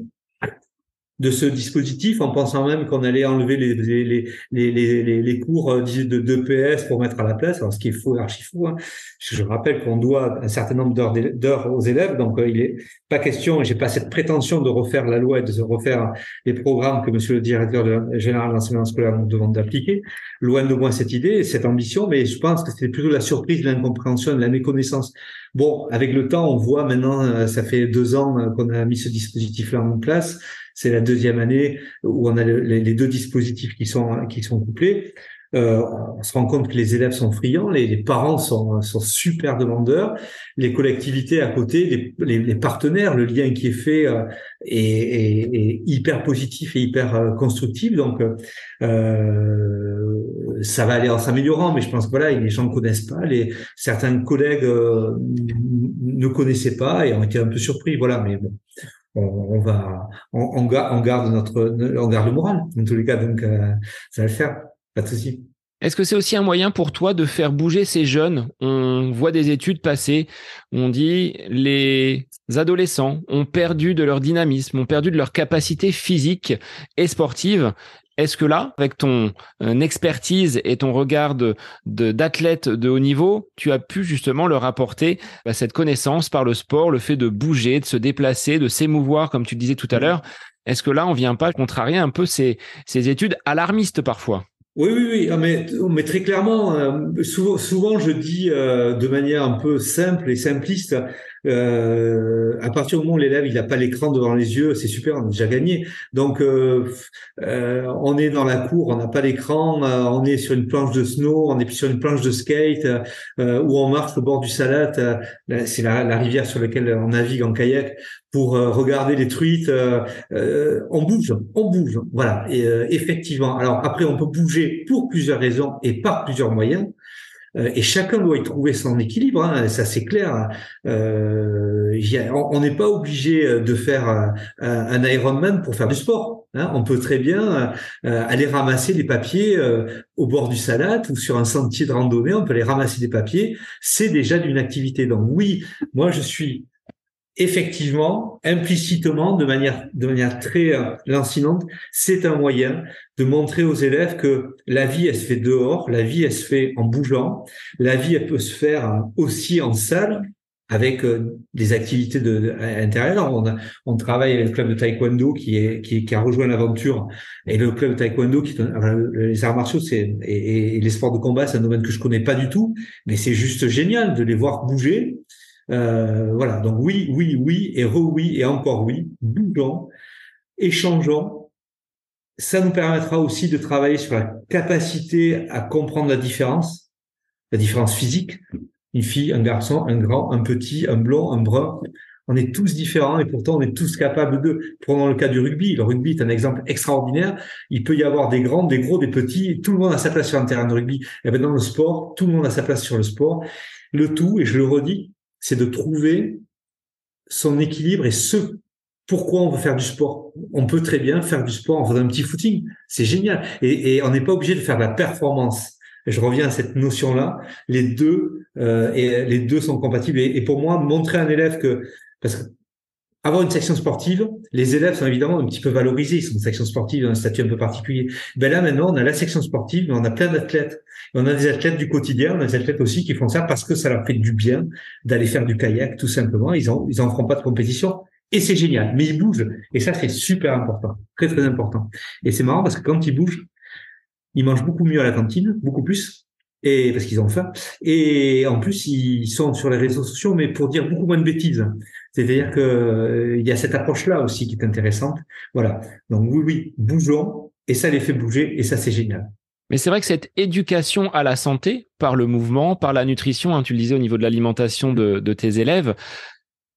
de ce dispositif en pensant même qu'on allait enlever les, les, les, les, cours euh, de, de PS pour mettre à la place, alors ce qui est faux, archi faux. Hein. Je rappelle qu'on doit un certain nombre d'heures aux élèves, donc euh, il est pas question, j'ai pas cette prétention de refaire la loi et de refaire les programmes que Monsieur le directeur général de l'enseignement scolaire nous demande d'appliquer. Loin de moi cette idée, cette ambition, mais je pense que c'était plutôt la surprise, l'incompréhension, la méconnaissance. Bon, avec le temps, on voit maintenant, euh, ça fait deux ans qu'on a mis ce dispositif-là en place c'est la deuxième année où on a les, deux dispositifs qui sont qui sont couplés. Euh, on se rend compte que les élèves sont friands, les, parents sont, sont, super demandeurs, les collectivités à côté, les, partenaires, le lien qui est fait euh, est, hyper positif et hyper euh, constructif. Donc, euh, ça va aller en s'améliorant, mais je pense que voilà, les gens ne connaissent pas, les certains collègues ne connaissaient pas et ont été un peu surpris. Voilà, mais bon, on, va, on, on, garde notre, on garde le moral, en tous les cas, donc euh, ça va le faire, pas de souci. Est-ce que c'est aussi un moyen pour toi de faire bouger ces jeunes? On voit des études passer, on dit les adolescents ont perdu de leur dynamisme, ont perdu de leur capacité physique et sportive. Est-ce que là, avec ton euh, expertise et ton regard d'athlète de, haut niveau, tu as pu justement leur apporter bah, cette connaissance par le sport, le fait de bouger, de se déplacer, de s'émouvoir, comme tu disais tout à l'heure? Est-ce que là, on vient pas contrarier un peu ces études alarmistes parfois? Oui, oui, oui, ah, mais, mais très clairement, euh, souvent, souvent je dis euh, de manière un peu simple et simpliste, euh, à partir du moment où l'élève il n'a pas l'écran devant les yeux, c'est super, on a déjà gagné. Donc euh, euh, on est dans la cour, on n'a pas l'écran, on est sur une planche de snow, on est sur une planche de skate, ou on marche au bord du Salat, c'est la, la, rivière sur laquelle on navigue en kayak pour regarder les truites. on bouge, on bouge, voilà. Et effectivement, alors après on peut bouger pour plusieurs raisons et par plusieurs moyens. Euh, et chacun doit y trouver son équilibre, hein, ça c'est clair. Euh, on n'est pas obligé euh, de faire un, un Ironman pour faire du sport. Hein. On peut très bien aller ramasser des papiers au bord du Salat ou sur un sentier de randonnée, on peut aller ramasser des papiers. C'est déjà d'une activité. Donc oui, moi je suis effectivement, implicitement, de manière, de manière très euh, lancinante, c'est un moyen de montrer aux élèves que la vie, elle se fait dehors, la vie, elle se fait en bougeant, la vie, elle peut se faire euh, aussi en salle, avec euh, des activités de, intérieures. On, on travaille avec le club de taekwondo qui est qui, qui a rejoint l'aventure et le club de taekwondo qui les arts martiaux c'est et, et, les sports de combat c'est un domaine que je connais pas du tout, mais c'est juste génial de les voir bouger euh, voilà, donc oui, oui, oui, et re-oui, et encore oui, bougeons, échangeons. Ça nous permettra aussi de travailler sur la capacité à comprendre la différence, la différence physique. Une fille, un garçon, un grand, un petit, un blond, un brun. On est tous différents et pourtant on est tous capables de. Prenons le cas du rugby. Le rugby est un exemple extraordinaire. Il peut y avoir des grands, des gros, des petits. Tout le monde a sa place sur un terrain de rugby. Et bien dans le sport, tout le monde a sa place sur le sport. Le tout, et je le redis, c'est de trouver son équilibre et ce pourquoi on veut faire du sport. On peut très bien faire du sport en faisant un petit footing. C'est génial. Et, on n'est pas obligé de faire la performance. je reviens à cette notion-là. Les deux, euh, et les deux sont compatibles. Et, pour moi, montrer à un élève que avoir une section sportive, les élèves sont évidemment un petit peu valorisés. Ils sont une section sportive, un statut un peu particulier. Ben là, maintenant, on a la section sportive, mais on a plein d'athlètes. On a des athlètes du quotidien, on a des athlètes aussi qui font ça parce que ça leur fait du bien d'aller faire du kayak, tout simplement. Ils en, ils en feront pas de compétition. Et c'est génial. Mais ils bougent. Et ça, c'est super important. Très, très important. Et c'est marrant parce que quand ils bougent, ils mangent beaucoup mieux à la cantine, beaucoup plus et parce qu'ils ont faim. Et en plus, ils sont sur les réseaux sociaux, mais pour dire beaucoup moins de bêtises. C'est-à-dire que euh, y a cette approche-là aussi qui est intéressante. Voilà. Donc oui, oui, bougeons, et ça les fait bouger, et ça c'est génial. Mais c'est vrai que cette éducation à la santé, par le mouvement, par la nutrition, hein, tu le disais au niveau de l'alimentation de, tes élèves,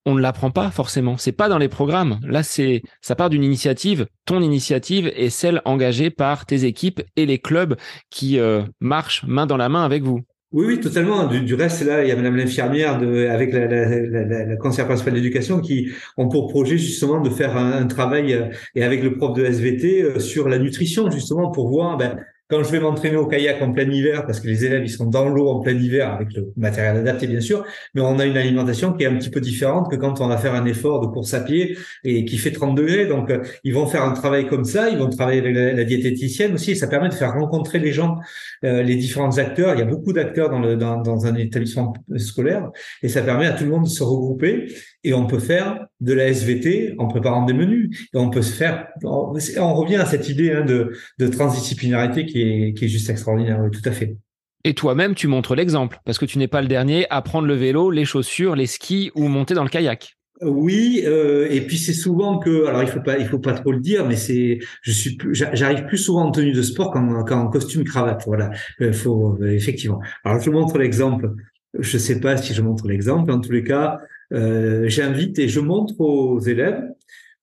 on ne l'apprend pas forcément. C'est pas dans les programmes. Là, c'est ça part d'une initiative. Ton initiative est celle engagée par tes équipes et les clubs qui euh, marchent main dans la main avec vous. Oui, oui, totalement. Du, reste, là, il y a Madame l'infirmière avec la, la, la, la conseillère principale d'éducation qui ont pour projet justement de faire un, travail euh, et avec le prof de SVT euh, sur la nutrition justement pour voir ben, quand je vais m'entraîner au kayak en plein hiver, parce que les élèves ils sont dans l'eau en plein hiver avec le matériel adapté bien sûr, mais on a une alimentation qui est un petit peu différente que quand on va faire un effort de course à pied et qui fait 30 degrés. Donc euh, ils vont faire un travail comme ça, ils vont travailler avec la, diététicienne aussi, et ça permet de faire rencontrer les gens, euh, les différents acteurs. Il y a beaucoup d'acteurs dans, dans, dans un établissement scolaire, et ça permet à tout le monde de se regrouper et on peut faire de la SVT en préparant des menus. Et on peut se faire, on, revient à cette idée hein, de, de transdisciplinarité qui est, qui est juste extraordinaire, oui, tout à fait. Et toi-même, tu montres l'exemple, parce que tu n'es pas le dernier à prendre le vélo, les chaussures, les skis ou monter dans le kayak. Oui, euh, et puis c'est souvent que, alors il faut pas, il faut pas trop le dire, mais c'est, je suis, j'arrive plus souvent en tenue de sport qu'en, costume cravate. Voilà, il faut effectivement. Alors je montre l'exemple. Je sais pas si je montre l'exemple. En tous les cas, euh, j'invite et je montre aux élèves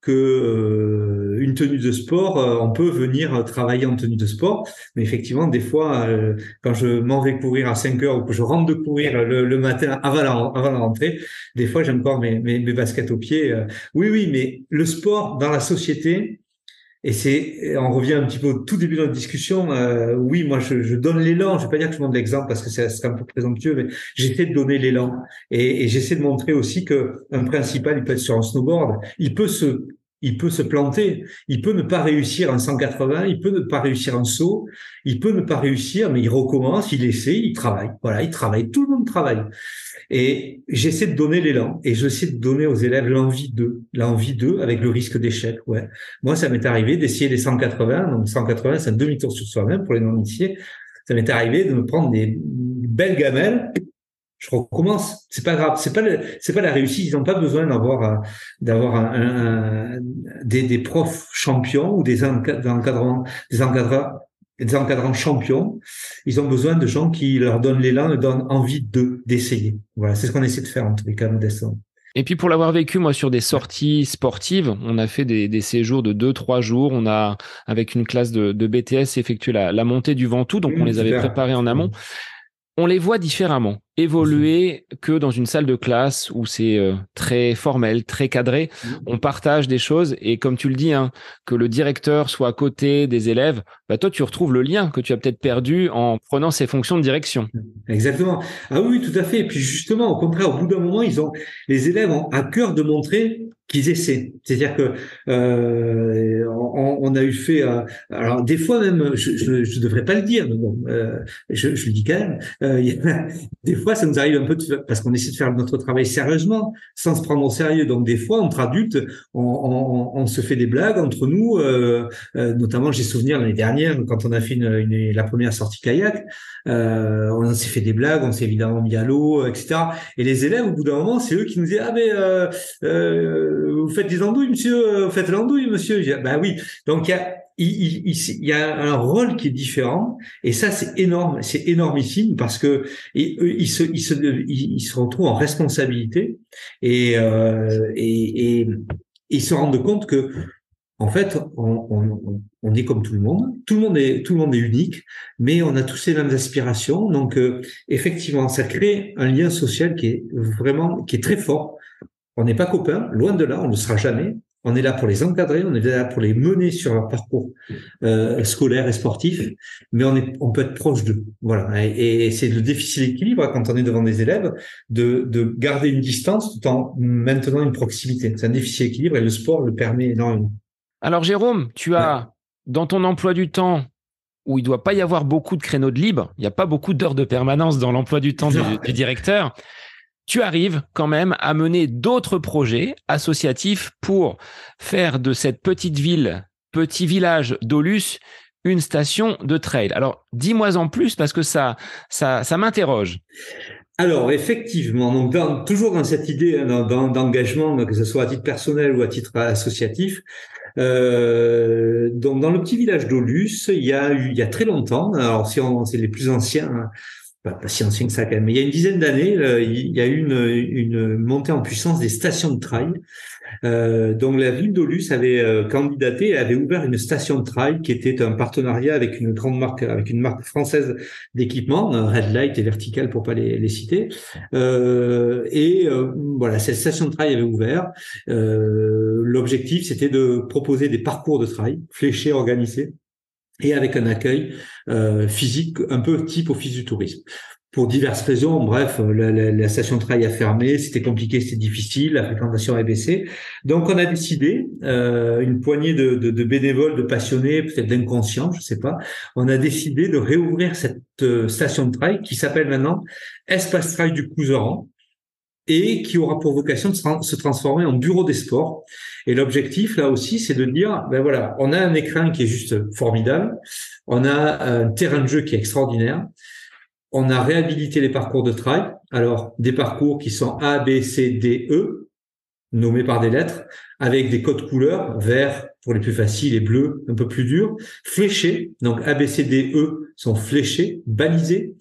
que euh, une tenue de sport, euh, on peut venir travailler en tenue de sport, mais effectivement, des fois, quand je m'en vais courir à 5 heures ou que je rentre de courir le, matin avant la, avant la rentrée, des fois, j'ai encore mes, mes, mes baskets aux pieds. oui, oui, mais le sport dans la société, et c'est, on revient un petit peu au tout début de notre discussion. Euh, oui, moi, je, je donne l'élan. Je vais pas dire que je montre l'exemple parce que c'est un peu présomptueux, mais j'essaie de donner l'élan et, et j'essaie de montrer aussi que un principal, il peut être sur un snowboard, il peut se il peut se planter, il peut ne pas réussir un 180, il peut ne pas réussir un saut, il peut ne pas réussir, mais il recommence, il essaie, il travaille. Voilà, il travaille. Tout le monde travaille. Et j'essaie de donner l'élan et j'essaie de donner aux élèves l'envie d'eux, l'envie d'eux avec le risque d'échec. Ouais. Moi, ça m'est arrivé d'essayer les 180. Donc 180, c'est un demi-tour sur soi-même pour les non-initiés. Ça m'est arrivé de me prendre des belles gamelles je recommence. C'est pas grave. C'est pas c'est pas la réussite. Ils n'ont pas besoin d'avoir euh, d'avoir un, des, des, profs champions ou des encadrants des encadrants des encadrants champions. Ils ont besoin de gens qui leur donnent l'élan et donnent envie de d'essayer. Voilà, c'est ce qu'on essaie de faire en tous les cas, modestement. Et puis pour l'avoir vécu, moi, sur des sorties sportives, on a fait des, des séjours de 2-3 jours. On a, avec une classe de, de BTS, effectué la, la montée du Ventoux. Donc, on les avait préparés en amont. On les voit différemment évoluer que dans une salle de classe où c'est euh, très formel, très cadré. Mmh. On partage des choses et comme tu le dis, hein, que le directeur soit à côté des élèves, bah toi tu retrouves le lien que tu as peut-être perdu en prenant ces fonctions de direction. Exactement. Ah oui, tout à fait. Et puis justement, au contraire, au bout d'un moment, ils ont les élèves ont à cœur de montrer qu'ils essaient. C'est-à-dire que euh, on, on, a eu fait. Euh, alors des fois même, je, ne devrais pas le dire, mais bon, je, je, le dis quand même. *laughs* Il y a, des fois, ça nous arrive un peu parce qu'on essaie de faire notre travail sérieusement, sans se prendre au sérieux. Donc des fois, entre adultes, on, on, on se fait des blagues entre nous. Euh, euh, notamment, j'ai souvenir l'année dernière quand on a fait la première sortie kayak, euh, on s'est fait des blagues, on s'est évidemment mis à l'eau, etc. Et les élèves, au bout d'un moment, c'est eux qui nous disent ah mais euh, euh, vous faites des andouilles, monsieur, vous faites l'andouille, monsieur. Bah oui. Donc il y a il, y a un rôle qui est différent et ça c'est énorme, c'est énormissime parce que il, se, il, se, se retrouve en responsabilité et, euh, et, et ils se rendent compte que en fait on, on, on, est comme tout le monde, tout le monde est tout le monde est unique, mais on a tous les mêmes aspirations. Donc euh, effectivement ça crée un lien social qui est vraiment qui est très fort. On n'est pas copains, loin de là, on ne sera jamais, on est là pour les encadrer, on est là pour les mener sur leur parcours euh, scolaire et sportif, mais on, est, on peut être proche d'eux. Voilà. Et, c'est le difficile équilibre quand on est devant des élèves de, de garder une distance tout en maintenant une proximité. C'est un difficile équilibre et le sport le permet énormément. Alors Jérôme, tu as dans ton emploi du temps où il doit pas y avoir beaucoup de créneaux de libre, il n'y a pas beaucoup d'heures de permanence dans l'emploi du temps du, du directeur tu arrives quand même à mener d'autres projets associatifs pour faire de cette petite ville, petit village d'Olus, une station de trail. Alors, dis-moi en plus parce que ça, ça, ça m'interroge. Alors, effectivement, donc toujours dans cette idée hein, d'engagement, que ce soit à titre personnel ou à titre associatif, euh, dans le petit village d'Olus, il y a eu, il y a très longtemps, alors si on, c'est les plus anciens, hein, pas, ancien que ça quand même, il y a une dizaine d'années, euh, il y a eu une, montée en puissance des stations de trail. Euh, donc la ville d'Olus avait euh, candidaté, avait ouvert une station de trail qui était un partenariat avec une grande marque, avec une marque française d'équipement, Red Light et Vertical pour pas les, les citer. Euh, et euh, voilà, cette station de trail avait ouvert. L'objectif, c'était de proposer des parcours de trail fléchés, organisés et avec un accueil euh, physique un peu type office du tourisme. Pour diverses raisons, bref, la, la, la station de trail a fermé, c'était compliqué, c'était difficile, la fréquentation a baissé. Donc on a décidé, euh, une poignée de, de, de, bénévoles, de passionnés, peut-être d'inconscients, je sais pas, on a décidé de réouvrir cette euh, station de trail qui s'appelle maintenant Espace Trail du Couseran et qui aura pour vocation de se transformer en bureau des sports. Et l'objectif, là aussi, c'est de dire, ben voilà, on a un écran qui est juste formidable, on a un terrain de jeu qui est extraordinaire, on a réhabilité les parcours de trail, alors des parcours qui sont A, B, C, D, E, nommés par des lettres, avec des codes couleurs, vert pour les plus faciles et bleu un peu plus durs, fléchés, donc A, B, C, D, E sont fléchés, balisés,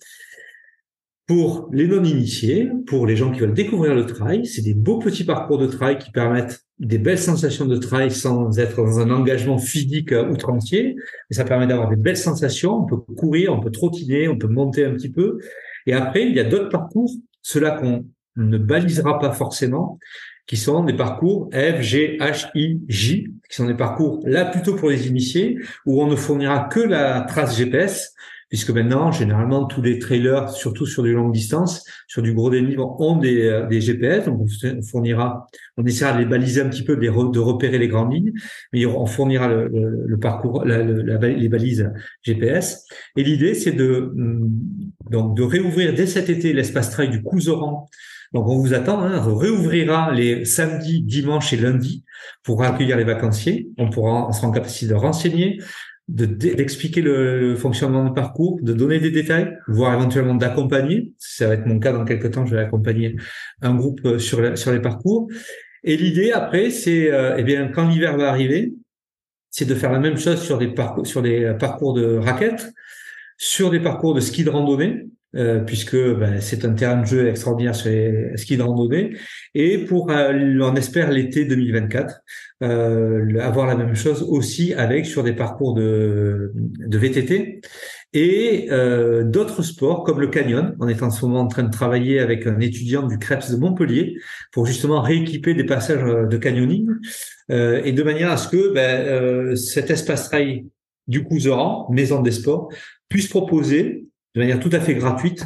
pour les non-initiés, pour les gens qui veulent découvrir le trail, c'est des beaux petits parcours de trail qui permettent des belles sensations de trail sans être dans un engagement physique outrancier. Mais ça permet d'avoir des belles sensations. On peut courir, on peut trottiner, on peut monter un petit peu. Et après, il y a d'autres parcours, ceux-là qu'on ne balisera pas forcément, qui sont des parcours F, G, H, I, J, qui sont des parcours là plutôt pour les initiés, où on ne fournira que la trace GPS, puisque maintenant, généralement, tous les trailers, surtout sur des longues distances, sur du gros dénivelé, ont des, euh, des, GPS. Donc, on fournira, on essaiera de les baliser un petit peu, de, repérer les grandes lignes, mais on fournira le, le, parcours, la, les balises GPS. Et l'idée, c'est de hum, donc de réouvrir dès cet été l'espace trail du Couseran. Donc, on vous attend. Hein, on réouvrira les samedis, dimanches et lundis pour accueillir les vacanciers. On pourra, on sera en capacité de renseigner, d'expliquer le, fonctionnement du parcours, de donner des détails, voire éventuellement d'accompagner. Ça va être mon cas dans quelques temps. Je vais accompagner un groupe euh, sur, sur les parcours. Et l'idée après, c'est euh, eh bien quand l'hiver va arriver, c'est de faire la même chose sur des parcours, sur des parcours de raquettes, sur des parcours de ski de randonnée, euh, puisque ben, c'est un terrain de jeu extraordinaire sur les skis de randonnée. Et pour, euh, on espère l'été 2024, euh, avoir la même chose aussi avec sur des parcours de, de VTT et euh, d'autres sports comme le canyon. On est en ce moment en train de travailler avec un étudiant du CREPS de Montpellier pour justement rééquiper des passages de canyoning et de manière à ce que ben, cet espace trail du Couseran, maison des sports, puisse proposer de manière tout à fait gratuite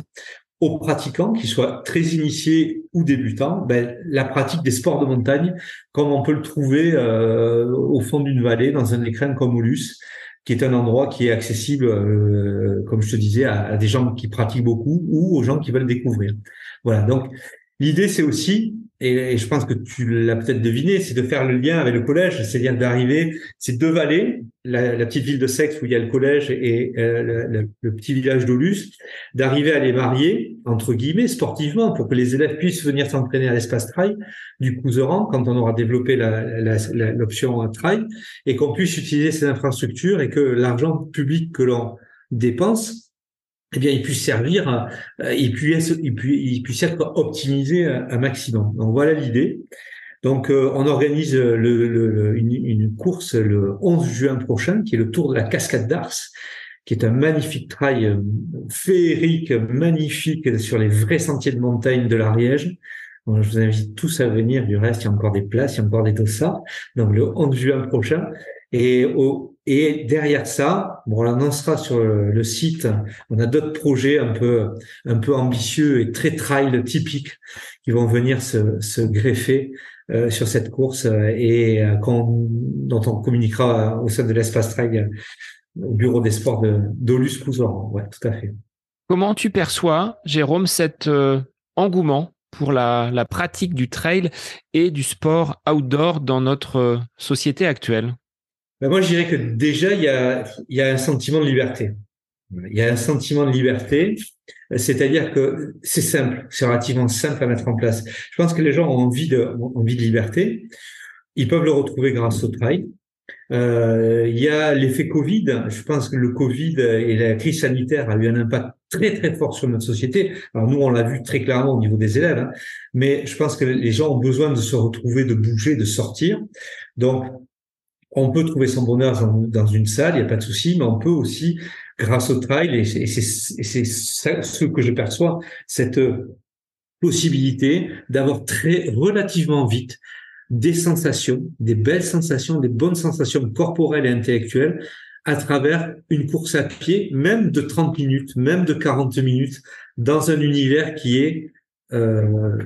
aux pratiquants, qu'ils soient très initiés ou débutants, ben, la pratique des sports de montagne, comme on peut le trouver euh, au fond d'une vallée, dans un écrin comme Oulus, qui est un endroit qui est accessible, euh, comme je te disais, à, des gens qui pratiquent beaucoup ou aux gens qui veulent découvrir. Voilà, donc l'idée, c'est aussi et, je pense que tu l'as peut-être deviné, c'est de faire le lien avec le collège, c'est-à-dire d'arriver, c'est deux vallées, la, la, petite ville de Sex où il y a le collège et euh, le, petit village d'Olus, d'arriver à les marier, entre guillemets, sportivement, pour que les élèves puissent venir s'entraîner à l'espace trail du Couseran quand on aura développé l'option trail, et qu'on puisse utiliser ces infrastructures et que l'argent public que l'on dépense eh bien, il puisse servir, il, puisse, il, puisse, il puisse être optimisé un maximum. Donc voilà l'idée. Donc euh, on organise le, le, une, course le 11 juin prochain, qui est le Tour de la Cascade d'Ars, qui est un magnifique trail euh, féerique, magnifique sur les vrais sentiers de montagne de l'Ariège. je vous invite tous à venir. Du reste, il y a encore des places, il y a encore des dossards. Donc le 11 juin prochain. Et derrière ça, bon, on l'annoncera sur le, site. On a d'autres projets un peu, ambitieux et très trail typiques qui vont venir se greffer euh, sur cette course euh, et euh, dont on communiquera au sein de l'espace trail au bureau des sports de d'Olus Cousoran. Ouais, tout à fait. Comment tu perçois, Jérôme, cet engouement pour la, la pratique du trail et du sport outdoor dans notre société actuelle? Ben moi, je dirais que déjà, il y a, il y a un sentiment de liberté. Il y a un sentiment de liberté, c'est-à-dire que c'est simple, c'est relativement simple à mettre en place. Je pense que les gens ont envie de, ont envie de liberté. Ils peuvent le retrouver grâce au trail. Euh, il y a l'effet Covid. Je pense que le Covid et la crise sanitaire a eu un impact très très fort sur notre société. Alors nous, on l'a vu très clairement au niveau des élèves, hein. mais je pense que les gens ont besoin de se retrouver, de bouger, de sortir. Donc on peut trouver son bonheur dans, une salle, il n'y a pas de souci, mais on peut aussi, grâce au trail, et c'est ce que je perçois, cette possibilité d'avoir très relativement vite des sensations, des belles sensations, des bonnes sensations corporelles et intellectuelles à travers une course à pied, même de 30 minutes, même de 40 minutes, dans un univers qui est euh,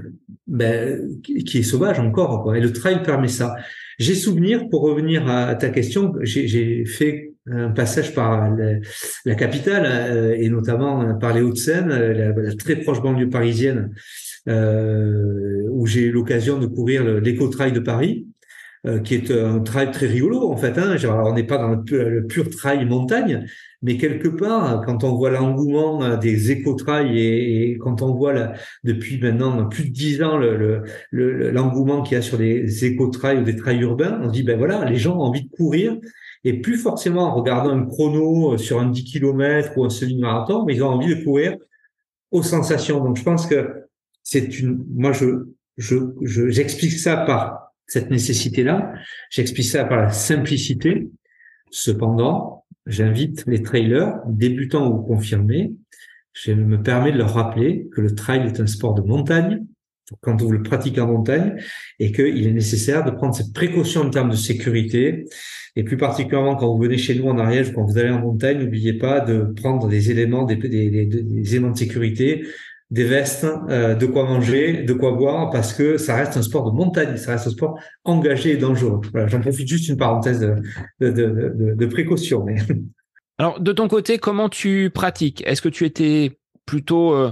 ben, qui est sauvage encore. Et le trail permet ça. J'ai souvenir, pour revenir à ta question, j'ai fait un passage par la, capitale euh, et notamment par les Hauts-de-Seine, la, très proche banlieue parisienne, euh, où j'ai eu l'occasion de courir l'éco-trail de Paris. Euh, qui est un trail très rigolo en fait. Hein. Genre, on n'est pas dans le, pur trail montagne, mais quelque part, quand on voit l'engouement des éco-trails et, quand on voit là, depuis maintenant plus de dix ans l'engouement le, le, qu'il y a sur des éco-trails ou des trails urbains, on se dit ben voilà, les gens ont envie de courir et plus forcément en regardant un chrono sur un 10 km ou un semi-marathon, mais ils ont envie de courir aux sensations. Donc je pense que c'est une, moi je je j'explique ça par cette nécessité-là. J'explique ça par la simplicité. Cependant, j'invite les trailers, débutants ou confirmés, je me permets de leur rappeler que le trail est un sport de montagne, quand on le pratique en montagne et qu'il est nécessaire de prendre cette précaution en termes de sécurité. Et plus particulièrement quand vous venez chez nous en Ariège quand vous allez en montagne, n'oubliez pas de prendre des éléments, des, éléments de sécurité, des vestes, euh, de quoi manger, de quoi boire, parce que ça reste un sport de montagne, ça reste un sport engagé et dangereux. Voilà, j'en profite juste une parenthèse de, de, de, de précaution. *laughs* Alors, de ton côté, comment tu pratiques? Est-ce que tu étais plutôt euh,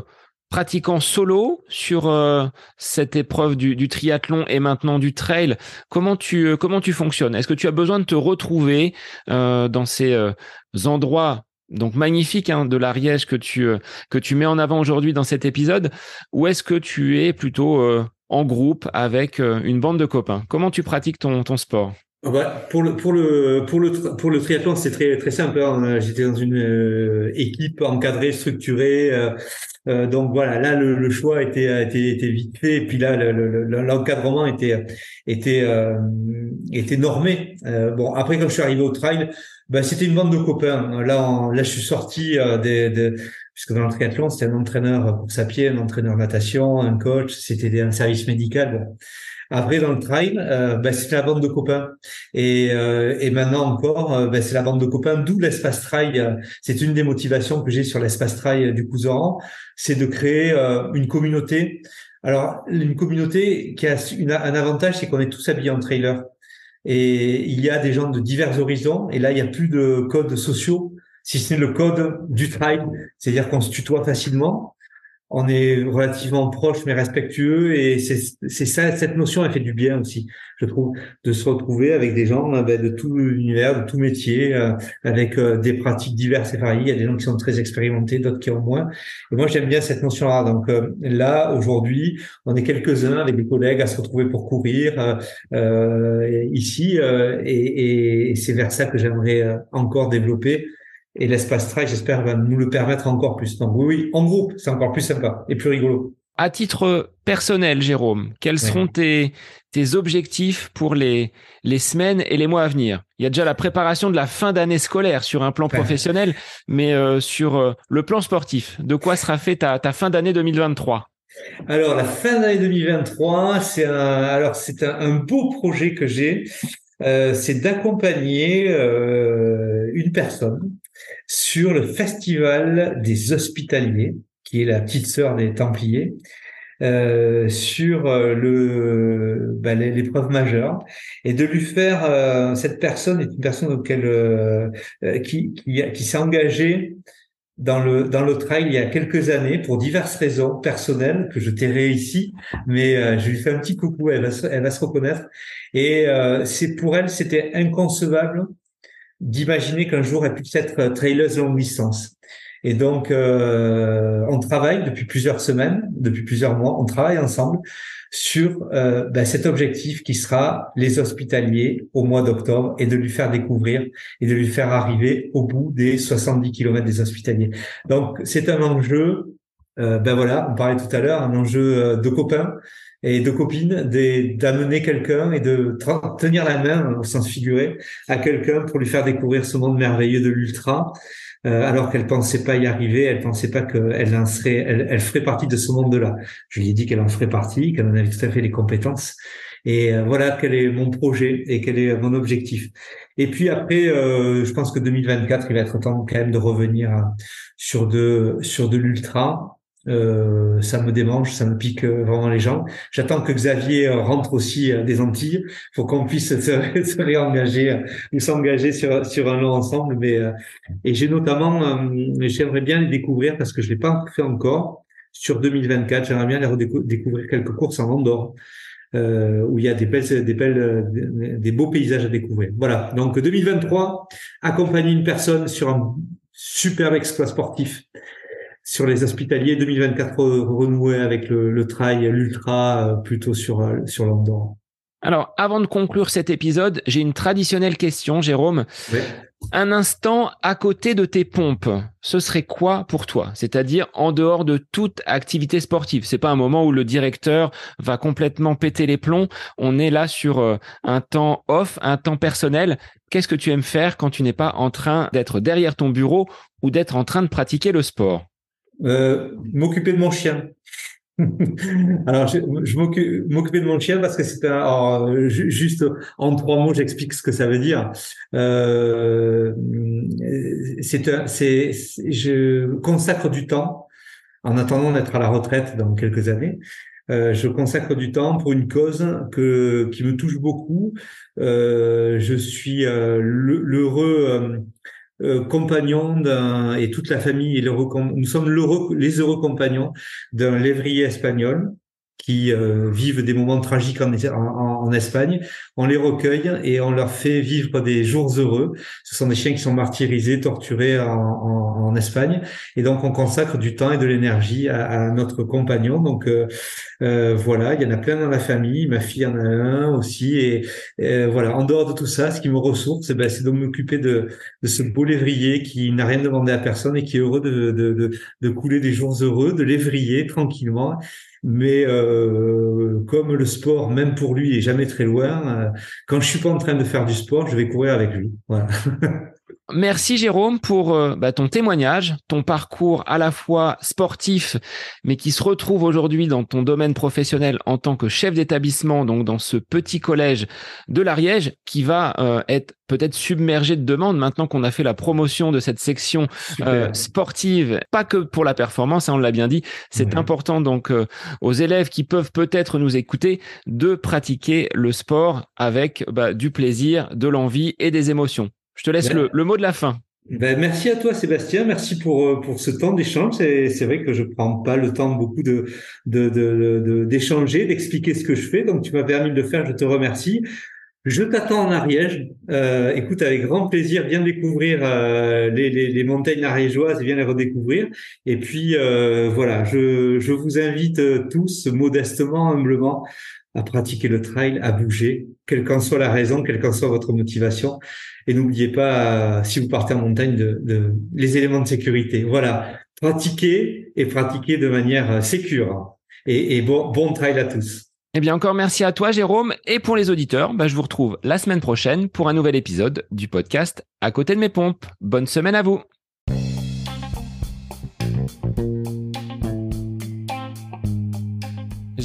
pratiquant solo sur euh, cette épreuve du, triathlon et maintenant du trail, comment tu euh, comment tu fonctionnes? Est-ce que tu as besoin de te retrouver euh, dans ces endroits donc magnifiques hein, de l'Ariège que tu que tu mets en avant aujourd'hui dans cet épisode, ou est-ce que tu es plutôt en groupe avec une bande de copains? Comment tu pratiques ton ton sport? Ah bah, pour le pour le pour le pour le triathlon c'est très très simple hein. j'étais dans une équipe encadrée structurée euh, donc voilà, là le, le, choix était, était, était vite fait, et puis là l'encadrement le, était était euh, normé. Euh, bon après quand je suis arrivé au trail, ben, c'était une bande de copains. Là là je suis sorti des, des puisque dans le triathlon c'était un entraîneur pour sa pied, un entraîneur natation, un coach, c'était un service médical. Après, dans le trail, euh, ben, c'est la bande de copains. Et, euh, et maintenant encore, euh, ben, c'est la bande de copains, d'où l'espace trail. C'est une des motivations que j'ai sur l'espace trail du Couseran, c'est de créer une communauté. Alors, une communauté qui a un avantage, c'est qu'on est tous habillés en trailer. Et il y a des gens de divers horizons. Et là, il n'y a plus de codes sociaux, si ce n'est le code du trail. C'est-à-dire qu'on se tutoie facilement on est relativement proche mais respectueux et c'est ça cette notion elle fait du bien aussi je trouve de se retrouver avec des gens euh, ben, de tout univers de tout métier euh, avec euh, des pratiques diverses et variées. Il y a des gens qui sont très expérimentés d'autres qui ont moins. Et moi j'aime bien cette notion là donc là aujourd'hui on est quelques uns avec des collègues à se retrouver pour courir ici et, et c'est vers ça que j'aimerais encore développer et l'espace trail, j'espère, va nous le permettre encore plus. Donc oui, oui en groupe, c'est encore plus sympa et plus rigolo. À titre personnel, Jérôme, quels seront tes, tes objectifs pour les, les semaines et les mois à venir? Il y a déjà la préparation de la fin d'année scolaire sur un plan professionnel, mais euh, sur euh, le plan sportif, de quoi sera fait ta, ta fin d'année 2023 alors la fin d'année 2023, c'est un alors c'est un, un, beau projet que j'ai, euh, c'est d'accompagner une personne sur le festival des hospitaliers, qui est la petite sœur des Templiers, euh, sur euh, le bah, l'épreuve majeure et de lui faire euh, cette personne est une personne auquel euh, qui qui, qui s'est engagée dans le dans le trail il y a quelques années pour diverses raisons personnelles que je tairai ici mais je lui fais un petit coucou elle va se, elle va se reconnaître. Et c'est pour elle c'était inconcevable d'imaginer qu'un jour elle puisse être euh, traileuse longue licence. Et donc, euh, on travaille depuis plusieurs semaines, depuis plusieurs mois, on travaille ensemble sur ben, cet objectif qui sera les hospitaliers au mois d'octobre et de lui faire découvrir et de lui faire arriver au bout des 70 kilomètres des hospitaliers. Donc, c'est un enjeu, euh, ben voilà, on parlait tout à l'heure, un enjeu de copains, et de copines d'amener quelqu'un et de tenir la main au sens figuré à quelqu'un pour lui faire découvrir ce monde merveilleux de l'ultra. Euh, alors qu'elle pensait pas y arriver elle pensait pas qu'elle en serait elle, elle, ferait partie de ce monde là je lui ai dit qu'elle en ferait partie qu'elle en avait tout à fait les compétences. Et euh, voilà quel est mon projet et quel est mon objectif. Et puis après euh, je pense que 2024 il va être temps quand même de revenir sur de sur de l'ultra euh, ça me démange, ça me pique euh, vraiment les gens. J'attends que Xavier euh, rentre aussi des Antilles. faut qu'on puisse *laughs* se, réengager ou s'engager sur un long ensemble. Mais et j'ai notamment, j'aimerais bien les découvrir parce que je l'ai pas fait encore sur 2024. J'aimerais bien les découvrir quelques courses en Andorre. Euh, où il y a des belles, des belles, des beaux paysages à découvrir. Voilà. Donc 2023, accompagner une personne sur un superbe exploit sportif sur les hospitaliers 2024 renoué avec le, le trail, l'ultra, euh, plutôt sur, euh, sur l'Andorre. Alors, avant de conclure cet épisode, j'ai une traditionnelle question, Jérôme. Un instant à côté de tes pompes, ce serait quoi pour toi? C'est-à-dire en dehors de toute activité sportive. C'est pas un moment où le directeur va complètement péter les plombs. On est là sur euh, un temps off, un temps personnel. Qu'est-ce que tu aimes faire quand tu n'es pas en train d'être derrière ton bureau ou d'être en train de pratiquer le sport? Euh, m'occuper de mon chien. *laughs* alors, je, je m'occupais de mon chien parce que un. juste en trois mots, j'explique ce que ça veut dire. Euh, c'est, je consacre du temps en attendant d'être à la retraite dans quelques années. Euh, je consacre du temps pour une cause que qui me touche beaucoup. Euh, je suis euh, l'heureux euh, compagnon d'un et toute la famille et nous sommes les heureux compagnons d'un lévrier espagnol qui euh, vivent des moments tragiques en, en, en, Espagne. On les recueille et on leur fait vivre des jours heureux. Ce sont des chiens qui sont martyrisés, torturés en, en Espagne. Et donc, on consacre du temps et de l'énergie à, à, notre compagnon. Donc, euh, euh, voilà, il y en a plein dans la famille. Ma fille en a un aussi. Et, voilà, en dehors de tout ça, ce qui me ressource, eh ben, c'est de m'occuper de, de, ce beau lévrier qui n'a rien demandé à personne et qui est heureux de, de, de couler des jours heureux, de lévrier tranquillement mais euh, comme le sport, même pour lui, est jamais très loin, euh, quand je suis pas en train de faire du sport, je vais courir avec lui. Voilà. *laughs* Merci Jérôme pour euh, bah, ton témoignage, ton parcours à la fois sportif, mais qui se retrouve aujourd'hui dans ton domaine professionnel en tant que chef d'établissement, donc dans ce petit collège de l'Ariège, qui va euh, être peut-être submergé de demandes maintenant qu'on a fait la promotion de cette section euh, sportive, pas que pour la performance, hein, on l'a bien dit, c'est important donc aux élèves qui peuvent peut-être nous écouter de pratiquer le sport avec bah, du plaisir, de l'envie et des émotions. Je te laisse le, mot de la fin. Ben, merci à toi Sébastien, merci pour euh, pour ce temps d'échange. C'est vrai que je prends pas le temps beaucoup de d'échanger, de, de, d'expliquer ce que je fais. Donc tu m'as permis de le faire, je te remercie. Je t'attends en Ariège. Euh, écoute, avec grand plaisir, viens découvrir euh, les, les, les, montagnes ariégeoises, viens les redécouvrir. Et puis euh, voilà, je, je vous invite tous modestement, humblement, à pratiquer le trail, à bouger, quelle qu'en soit la raison, quelle qu'en soit votre motivation. Et n'oubliez pas, si vous partez en montagne, de, les éléments de sécurité. Voilà, pratiquez et pratiquez de manière sécure. Et, bon trail à tous. Eh bien, encore merci à toi, Jérôme. Et pour les auditeurs, bah, je vous retrouve la semaine prochaine pour un nouvel épisode du podcast À côté de mes pompes. Bonne semaine à vous.